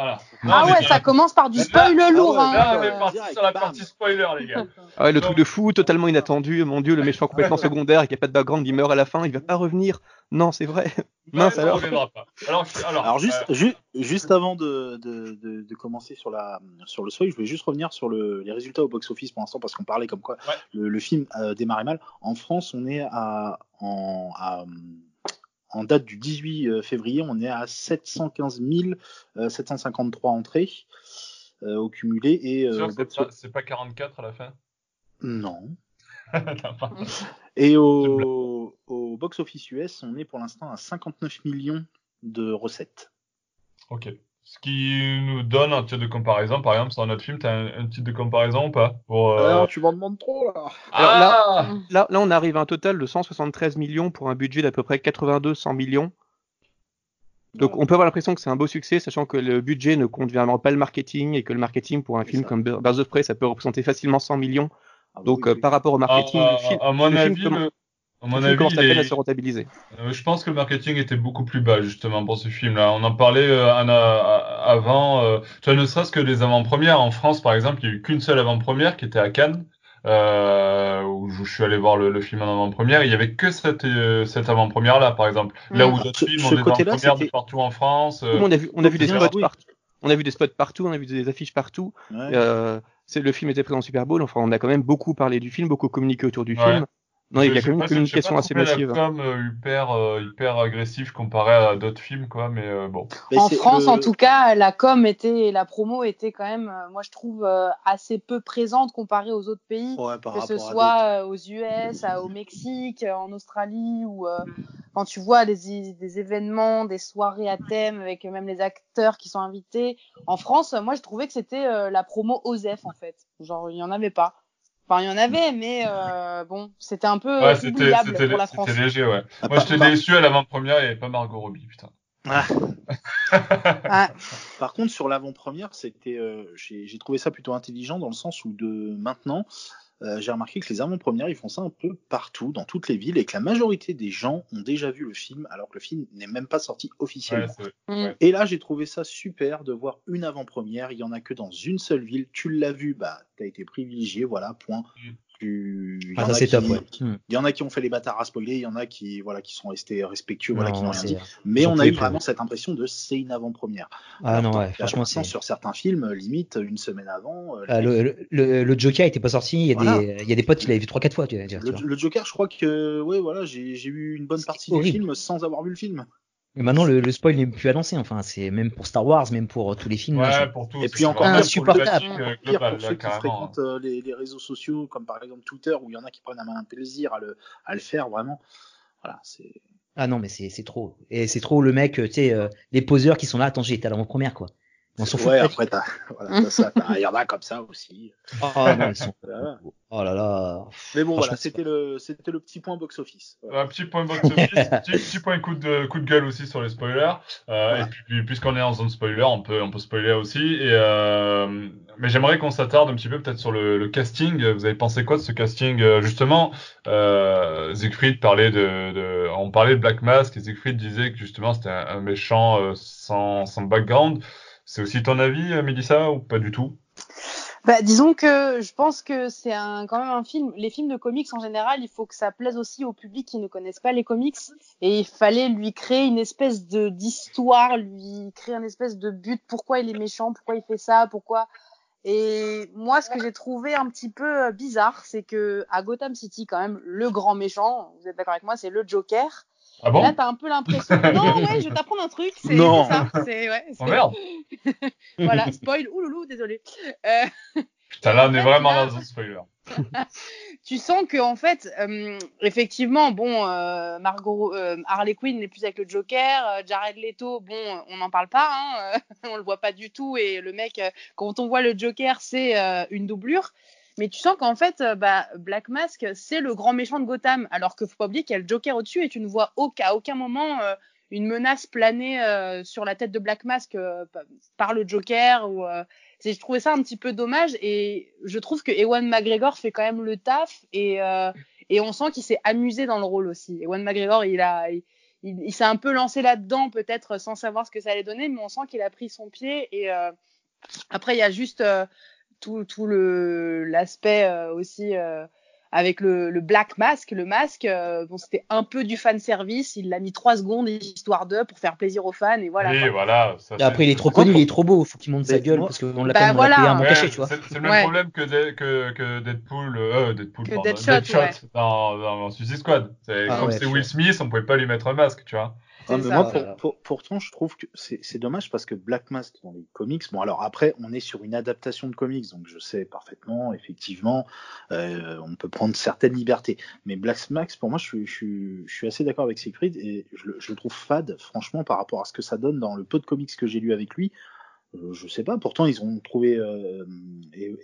S1: voilà.
S2: ah ouais, ça commence par du spoil lourd. Hein.
S1: Là, on est parti sur la partie spoiler, les gars.
S4: Ah ouais, le truc de fou, totalement inattendu. Mon dieu, le méchant complètement secondaire qui a pas de background, il meurt à la fin, il va pas revenir. Non, c'est vrai. Mince alors.
S1: Pas. Alors, alors,
S3: alors juste, euh... ju juste avant de, de, de, de, commencer sur, la, sur le spoil, je voulais juste revenir sur le, les résultats au box-office pour l'instant parce qu'on parlait comme quoi
S1: ouais.
S3: le, le, film euh, démarrait mal. En France, on est à, en, à en date du 18 euh, février, on est à 715 753 entrées euh, au cumulé. Et,
S1: euh, c'est pas, pas 44 à la fin?
S3: Non. et au, au box-office US, on est pour l'instant à 59 millions de recettes.
S1: Ok. Ce qui nous donne un titre de comparaison, par exemple, sur notre film, tu as un, un, titre de comparaison ou pas? Pour,
S3: euh... Alors, tu m'en demandes trop là.
S4: Alors, ah là, là, là, on arrive à un total de 173 millions pour un budget d'à peu près 82-100 millions. Donc on peut avoir l'impression que c'est un beau succès, sachant que le budget ne compte vraiment pas le marketing et que le marketing pour un film ça. comme Birds of Prey, ça peut représenter facilement 100 millions. Ah, Donc oui, oui. Euh, par rapport au marketing,
S1: ah,
S4: le film,
S1: à mon
S4: le
S1: avis,
S4: film
S1: le... À mon avis, est-
S4: à se rentabiliser.
S1: Euh, je pense que le marketing était beaucoup plus bas justement pour ce film-là. On en parlait euh, Anna, avant. euh, tu vois, ne serait-ce que les avant-premières en France, par exemple, il n'y a eu qu'une seule avant-première qui était à Cannes, euh, où je suis allé voir le, le film en avant-première. Il y avait que cette, euh, cette avant-première-là, par exemple. Là
S2: Mm.
S1: où d'autres films ont des avant-premières de partout en France. euh,
S4: on a vu, on a vu des spots
S3: oui.
S4: partout. On a vu des spots partout, on a vu des affiches partout.
S3: Ouais.
S4: Euh, le film était présent au Super Bowl. Enfin, on a quand même beaucoup parlé du film, beaucoup communiqué autour du
S1: Ouais.
S4: film. Non, il y a quand même une communication
S1: pas
S4: assez massive.
S1: La com euh, hyper, euh, hyper agressive comparé à d'autres films, quoi. Mais euh, bon.
S3: Mais
S2: en France,
S3: le-
S2: en tout cas, la com était, la promo était quand même, euh, moi je trouve, euh, assez peu présente comparée aux autres pays.
S3: Ouais, par
S2: que ce soit aux US, à- au Mexique, en Australie, ou euh, quand tu vois des, des événements, des soirées à thème avec même les acteurs qui sont invités. En France, moi je trouvais que c'était euh, la promo OSEF en fait. Genre il y en avait pas. Enfin il y en avait, mais euh, bon, c'était un peu
S1: Ouais, c'était
S2: pour la France.
S1: c'était léger, ouais.
S3: Ah,
S1: Moi,
S3: par-
S1: j'étais déçu à l'avant-première, il n'y avait pas Margot Robbie, putain.
S3: Ah.
S2: Ah,
S3: Par contre, sur l'avant-première, c'était, euh, j'ai j'ai trouvé ça plutôt intelligent dans le sens où de maintenant, euh, j'ai remarqué que les avant-premières, ils font ça un peu partout, dans toutes les villes, et que la majorité des gens ont déjà vu le film, alors que le film n'est même pas sorti officiellement.
S2: mm.
S3: Et là, j'ai trouvé ça super de voir une avant-première. Il y en a que dans une seule ville. Tu l'as vu, bah, t'as été privilégié, voilà, point. Il y
S5: Ah,
S3: en
S5: ça
S3: a
S5: c'est
S3: qui-
S5: top, ouais.
S3: Il y en a qui ont fait les bâtards à spoiler, il y en a qui, voilà, qui sont restés respectueux, voilà, qui n'ont rien dit. Mais on a eu vraiment cette impression de c'est une avant-première.
S5: Ah
S3: Alors
S5: non, ouais,
S3: là,
S5: franchement, c'est.
S3: sur certains films, limite une semaine avant, euh,
S5: Ah, le, le, le- le Joker était pas sorti. Il y a
S3: Voilà.
S5: des, il y a des potes qui l'avaient vu trois, quatre fois. Tu vas dire, tu
S3: le,
S5: vois.
S3: le Joker, je crois que, ouais, voilà, j'ai j'ai eu une bonne partie du
S5: horrible.
S3: film sans avoir vu le film.
S5: Mais maintenant, le, le spoil n'est plus annoncé. Enfin, c'est même pour Star Wars, même pour euh, tous les films. là,
S1: Ouais, pour tout.
S3: Et
S1: c'est
S3: puis encore
S5: insupportable.
S3: pour
S1: là,
S3: ceux qui fréquentent euh, les, les réseaux sociaux, comme par exemple Twitter, où il y en a qui prennent un, un plaisir à le, à le faire, vraiment. Voilà, c'est.
S5: Ah non, mais c'est c'est trop. Et c'est trop le mec, euh, tu sais, euh, les poseurs qui sont là. Attends, j'ai été à l'avant-première, quoi. On s'en fout.
S3: Ouais, après, t'as, voilà, t'as ça, t'as- il y en a comme ça aussi.
S5: Ah non, ils sont.
S3: Voilà.
S5: Oh là là.
S3: Mais bon, voilà, c'était le, c'était le petit point box-office. Voilà.
S1: Un petit point box office, petit, petit point coup de, coup de gueule aussi sur les spoilers. Euh,
S3: Ouais.
S1: Et puis, puisqu'on est en zone spoiler, on peut, on peut spoiler aussi. Et, euh, mais j'aimerais qu'on s'attarde un petit peu peut-être sur le, le casting. Vous avez pensé quoi de ce casting? Euh, Justement, euh, Siegfried parlait de, de, on parlait de Black Mask et Siegfried disait que justement c'était un, un méchant euh, sans, sans background. C'est aussi ton avis, euh, Mélissa, ou pas du tout?
S2: Bah, disons que je pense que c'est un, quand même un film. Les films de comics en général, il faut que ça plaise aussi au public qui ne connaissent pas les comics. Et il fallait lui créer une espèce de d'histoire, lui créer une espèce de but. Pourquoi il est méchant? Pourquoi il fait ça? Pourquoi? Et moi, ce que j'ai trouvé un petit peu euh, bizarre, c'est que à Gotham City, quand même, le grand méchant, vous êtes d'accord avec moi, c'est le Joker.
S1: Ah bon
S2: là, t'as un peu l'impression. non, ouais, je vais t'apprendre un truc. C'est
S3: Non.
S2: c'est ça. C'est ouais.
S1: Oh merde
S2: Voilà, spoil. Ouloulou, désolé. Euh,
S1: Putain, là, on est vraiment
S2: là-
S1: dans un spoiler.
S2: tu sens que en fait, euh, effectivement, bon, euh, Margot, euh, Harley Quinn n'est plus avec le Joker, euh, Jared Leto, bon, on n'en parle pas, hein, euh, on le voit pas du tout, et le mec, euh, quand on voit le Joker, c'est euh, une doublure. Mais tu sens qu'en fait, euh, bah, Black Mask, c'est le grand méchant de Gotham, alors que faut pas oublier qu'il y a le Joker au-dessus, et tu ne vois au- à aucun moment euh, une menace planer euh, sur la tête de Black Mask euh, par le Joker ou euh, c'est je trouvais ça un petit peu dommage et je trouve que Ewan McGregor fait quand même le taf et et on sent qu'il s'est amusé dans le rôle aussi. Ewan McGregor, il a il, il, s'est un peu lancé là-dedans peut-être sans savoir ce que ça allait donner, mais on sent qu'il a pris son pied et après il y a juste tout tout le l'aspect euh, aussi euh, avec le, le black mask, le masque, euh, bon c'était un peu du fan service, il l'a mis trois secondes histoire de pour faire plaisir aux fans et voilà.
S1: oui,
S2: quoi.
S1: voilà. ça,
S5: Et après, il est trop connu, il est trop beau. Faut qu'il monte sa gueule parce qu'on l'a
S2: Bah
S5: quand même
S2: voilà.
S5: payé un bon
S1: Ouais,
S5: cachet, tu vois.
S1: C'est le même
S2: Ouais.
S1: problème que, De- que, que Deadpool, euh, Deadpool,
S2: Que
S1: pardon,
S2: Deadshot, ouais.
S1: dans, dans Suicide Squad. C'est
S5: Ah
S1: comme
S5: ouais,
S1: c'est Will. Smith, on pouvait pas lui mettre un masque, tu vois.
S3: Ah,
S2: C'est
S3: mais
S2: ça.
S3: moi,
S5: Voilà.
S3: pour, pour- pourtant, je trouve que c'est dommage parce que Black Mask dans les comics, bon, alors après, on est sur une adaptation de comics, donc je sais parfaitement, effectivement, euh, on peut prendre certaines libertés. Mais Black Mask, pour moi, je suis, je suis, je suis assez d'accord avec Siegfried et je, le- je le trouve fade, franchement, par rapport à ce que ça donne dans le peu de comics que j'ai lu avec lui. Euh, je sais pas, pourtant, ils ont trouvé euh,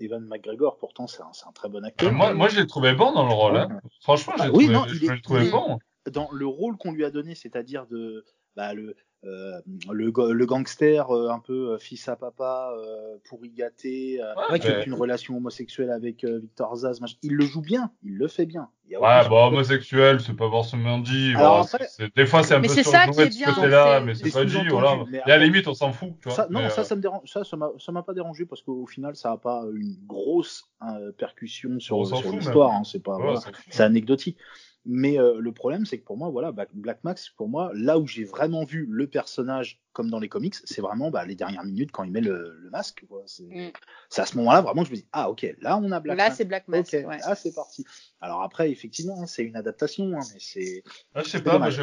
S3: Evan McGregor, pourtant, c'est un, c'est un très bon acteur.
S1: moi, moi, je l'ai trouvé bon dans le rôle. Hein. Franchement, je l'ai
S3: Ah oui,
S1: trouvé,
S3: non,
S1: je
S3: est-
S1: l'ai trouvé
S3: il est-
S1: bon.
S3: Dans le rôle qu'on lui a donné, c'est-à-dire de bah, le, euh, le, ga- le gangster euh, un peu euh, fils à papa, euh, pourri gâté, euh,
S1: Ouais,
S3: qui a une relation homosexuelle avec euh, Victor Zaz, machin. il le joue bien, il le fait bien. Il y a
S1: Ouais,
S3: souci.
S1: homosexuel, c'est pas forcément dit.
S3: Alors
S1: voilà, des fois, c'est un
S2: Mais
S1: peu
S2: c'est ça
S1: surjoué
S2: qui est
S1: de ce côté-là, mais
S3: c'est
S1: pas dit, voilà.
S3: mais
S1: Et à la limite, on s'en fout, tu vois.
S3: Ça, non,
S1: mais,
S3: ça,
S1: euh,
S3: ça me dérange, ça, ça m'a, ça m'a pas dérangé parce qu'au final, ça a pas une grosse euh, percussion sur, sur l'histoire. hein, c'est pas,
S1: ouais,
S3: voilà.
S1: on s'en fout.
S3: c'est anecdotique. Mais euh, le problème, c'est que pour moi, voilà, Black, Max, pour moi, là où j'ai vraiment vu le personnage comme dans les comics, c'est vraiment bah, les dernières minutes quand il met le, le masque. C'est
S2: Mm.
S3: c'est à ce moment-là vraiment que je me dis ah ok, là on a Black
S2: Là
S3: Mask.
S2: c'est Black Mask.
S3: Ok,
S2: ouais.
S3: ah c'est parti. Alors après, effectivement, hein, c'est une adaptation, hein, mais c'est
S1: Ah, je sais pas, moi
S3: dommage.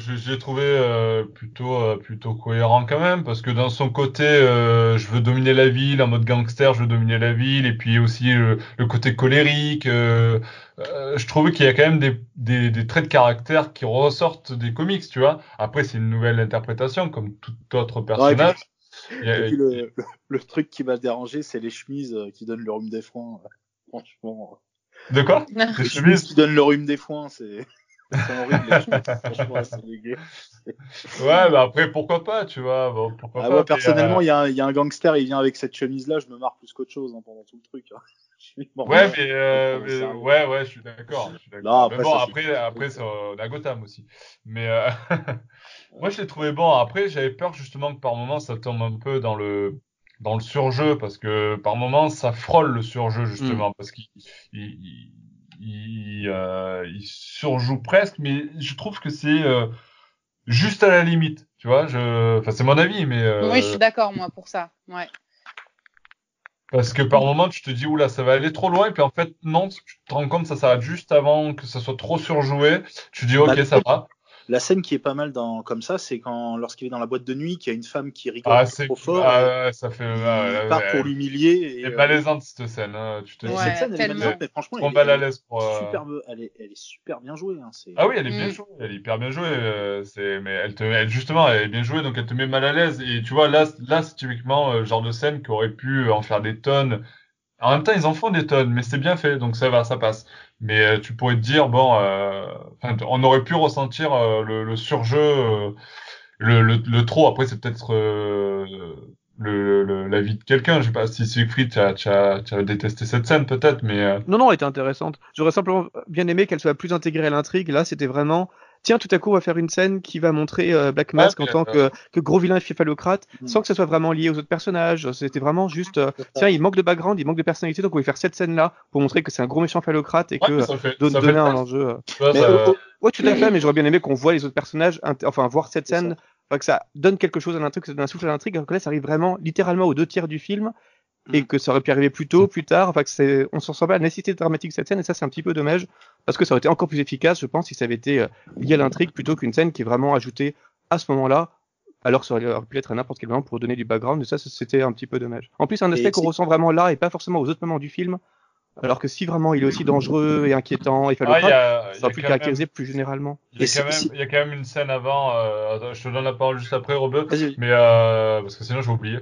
S1: je, l'ai trouvé euh, plutôt, euh, plutôt cohérent quand même, parce que dans son côté, euh, je veux dominer la ville, en mode gangster, je veux dominer la ville, et puis aussi le côté colérique. euh, euh, je trouvais qu'il y a quand même des, des, des traits de caractère qui ressortent des comics, tu vois. Après, c'est une nouvelle interprétation, comme tout autre personnage.
S3: Et puis le, le, le truc qui m'a dérangé, c'est les chemises euh, qui donnent le rhume des foins. Franchement,
S1: De quoi
S3: les
S1: Les
S3: chemises
S1: chemises
S3: qui donnent le rhume des foins, c'est horrible.
S1: Ouais, bah après, pourquoi pas, tu vois. Bon, pourquoi
S3: Ah,
S1: pas,
S3: moi, personnellement,
S1: euh,
S3: il y, a un- il y a un gangster, il vient avec cette chemise-là, je me marre plus qu'autre chose hein, pendant tout le truc. hein.
S1: Ouais, mais, euh, mais- ouais, ouais, je suis d'accord. mais bon, après, après, c'est euh, la Gotham aussi. Mais euh, moi, je l'ai trouvé bon. Après, j'avais peur justement que par moment, ça tombe un peu dans le dans le surjeu, parce que par moment, ça frôle le surjeu justement, parce qu'il il, il, il, euh, il surjoue presque, mais je trouve que c'est euh, juste à la limite. Tu vois, je, enfin, c'est mon avis, mais euh,
S2: Oui, je suis d'accord moi pour ça. Ouais.
S1: Parce que par moment, tu te dis, oula, ça va aller trop loin, et puis en fait, non, tu te rends compte, ça s'arrête juste avant que ça soit trop surjoué. Tu dis, ok,
S3: Bah,
S1: ça va.
S3: La scène qui est pas mal dans, comme ça, c'est quand, lorsqu'il est dans la boîte de nuit, qu'il y a une femme qui rigole
S1: Ah, c'est
S3: trop fort.
S1: ah, ça fait.
S3: il
S1: ah,
S3: part
S1: ouais,
S3: pour l'humilier.
S1: Elle
S3: et,
S1: est
S3: euh,
S1: malaisante cette scène. hein, Tu te dis.
S3: Cette scène, elle est malaisante, mais franchement, elle,
S1: mal à
S3: est
S1: l'aise pour. euh,
S3: superbe, elle est, elle est super bien jouée. Hein, c'est-
S1: Ah oui, elle est bien
S2: Mm.
S1: jouée, elle est hyper bien jouée. euh, c'est, mais elle te, elle, justement, elle est bien jouée, donc elle te met mal à l'aise. Et tu vois, là, là, c'est typiquement euh, le genre de scène qui aurait pu en faire des tonnes. En même temps, ils en font des tonnes, mais c'est bien fait, donc ça va, ça passe. Mais euh, tu pourrais te dire, bon, euh, on aurait pu ressentir euh, le, le surjeu, le, le, trop. Après, c'est peut-être la vie de quelqu'un. Je sais pas si Siegfried, tu as, as, détesté cette scène, peut-être, mais
S4: Non, non, elle était intéressante. J'aurais simplement bien aimé qu'elle soit plus intégrée à l'intrigue. Là, c'était vraiment, tiens, tout à coup, on va faire une scène qui va montrer euh, Black Mask
S1: Ouais,
S4: en tant
S1: euh,
S4: que, que gros vilain phallocrate,
S3: Mm.
S4: sans que ça soit vraiment lié aux autres personnages. C'était vraiment juste, euh, tiens, il manque de background, il manque de personnalité, donc on va faire cette scène-là pour montrer que c'est un gros méchant phallocrate et
S1: ouais,
S4: que
S1: mais
S4: euh,
S1: ça fait,
S4: don-
S1: ça fait
S4: donner un enjeu. euh.
S1: tu vois,
S3: Mais
S4: Ouais, tout à fait, mais j'aurais bien aimé qu'on voit les autres personnages, enfin, voir cette scène, enfin, que ça donne quelque chose à l'intrigue, que ça donne un souffle à l'intrigue, alors que là, ça arrive vraiment littéralement aux deux tiers du film, et
S3: Mm.
S4: que ça aurait pu arriver plus tôt, plus tard, enfin, que c'est, on s'en sent pas à la nécessité dramatique de cette scène, et ça, c'est un petit peu dommage, parce que ça aurait été encore plus efficace, je pense, si ça avait été euh, lié à l'intrigue, plutôt qu'une scène qui est vraiment ajoutée à ce moment-là, alors que ça aurait pu être à n'importe quel moment pour donner du background, et ça, c'était un petit peu dommage. En plus, un aspect qu'on ressent vraiment là, et pas forcément aux autres moments du film, alors que si vraiment il est aussi dangereux et inquiétant et
S1: Ah, il y
S4: phallocrate,
S1: a, il y
S4: ça
S1: quand
S4: caractériser plus généralement.
S1: Il y, a quand même, il y a quand même une scène avant. Euh, attends, je te donne la parole juste après, Robert. Mais euh, parce que sinon je vais oublier.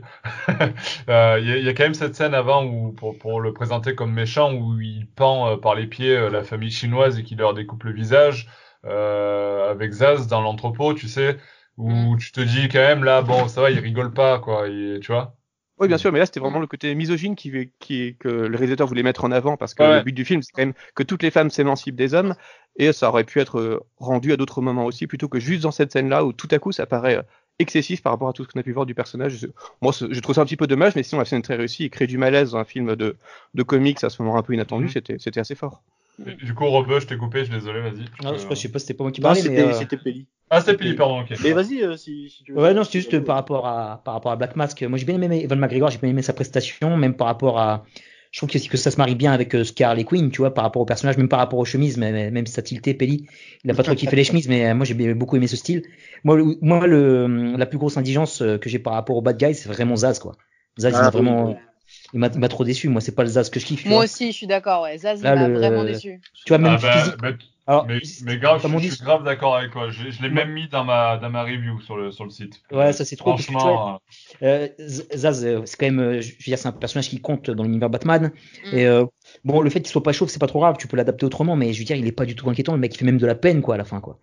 S1: Euh, Il y, a, il y a quand même cette scène avant où pour, pour le présenter comme méchant où il pend euh, par les pieds euh, la famille chinoise et qu'il leur découpe le visage euh, avec Zaz dans l'entrepôt, tu sais, où
S2: Mm.
S1: tu te dis quand même là bon ça va, il rigole pas quoi, il- tu vois.
S4: Oui, bien sûr, mais là c'était vraiment le côté misogyne qui, qui, que le réalisateur voulait mettre en avant parce que
S1: Ouais.
S4: le but du film c'est quand même que toutes les femmes s'émancipent des hommes et ça aurait pu être euh, rendu à d'autres moments aussi plutôt que juste dans cette scène-là où tout à coup ça paraît euh, excessif par rapport à tout ce qu'on a pu voir du personnage. Moi, je trouve ça un petit peu dommage, mais sinon la scène est très réussie et crée du malaise dans un film de, de comics à ce moment un peu inattendu, c'était c'était assez fort.
S1: Et Du coup, Robert, je t'ai coupé, je suis désolé, vas-y.
S5: Non,
S1: peux-
S5: je sais pas, je sais pas, c'était pas moi qui parlais, mais.
S3: c'était
S5: euh,
S3: c'était Pelli.
S1: Ah, c'était Pili, pardon, ok.
S3: Mais vas-y, euh, si, si tu veux.
S5: Ouais, non, c'est juste par rapport à par rapport à Black Mask. Moi, j'ai bien aimé Evan McGregor, j'ai bien aimé sa prestation, même par rapport à. Je trouve que, que ça se marie bien avec euh, Scar Harley Quinn, tu vois, par rapport au personnage, même par rapport aux chemises, mais, mais- même si ça tilté, Pelli. Il a pas trop kiffé les chemises, mais euh, moi j'ai bien- beaucoup aimé ce style. Moi, le, moi, le, la plus grosse indigence euh, que j'ai par rapport au bad guy, c'est vraiment Zaz, quoi. Zaz, il
S3: Ah,
S5: m'a
S3: oui,
S5: vraiment,
S3: oui.
S5: Il m'a, trop déçu. Moi, c'est pas le Zaz que je kiffe.
S2: Moi
S5: vois,
S2: aussi, je suis d'accord, ouais. Zaz, il m'a
S5: le-
S2: vraiment déçu.
S5: tu vois même
S1: Ah, bah,
S5: physique.
S1: bah,
S5: Alors,
S1: mais, mais grave, je, suis grave d'accord avec toi. Je, je l'ai même mis dans ma, dans ma review sur le, sur le site.
S5: Ouais, ça, c'est trop, parce que
S1: Franchement,
S5: Euh, Z- Zaz, euh, c'est quand même, euh, je veux dire, c'est un personnage qui compte dans l'univers Batman.
S2: Mm.
S5: Et euh, bon, le fait qu'il soit pas chauve, c'est pas trop grave, tu peux l'adapter autrement, mais je veux dire, il est pas du tout inquiétant. Le mec, il fait même de la peine, quoi, à la fin, quoi.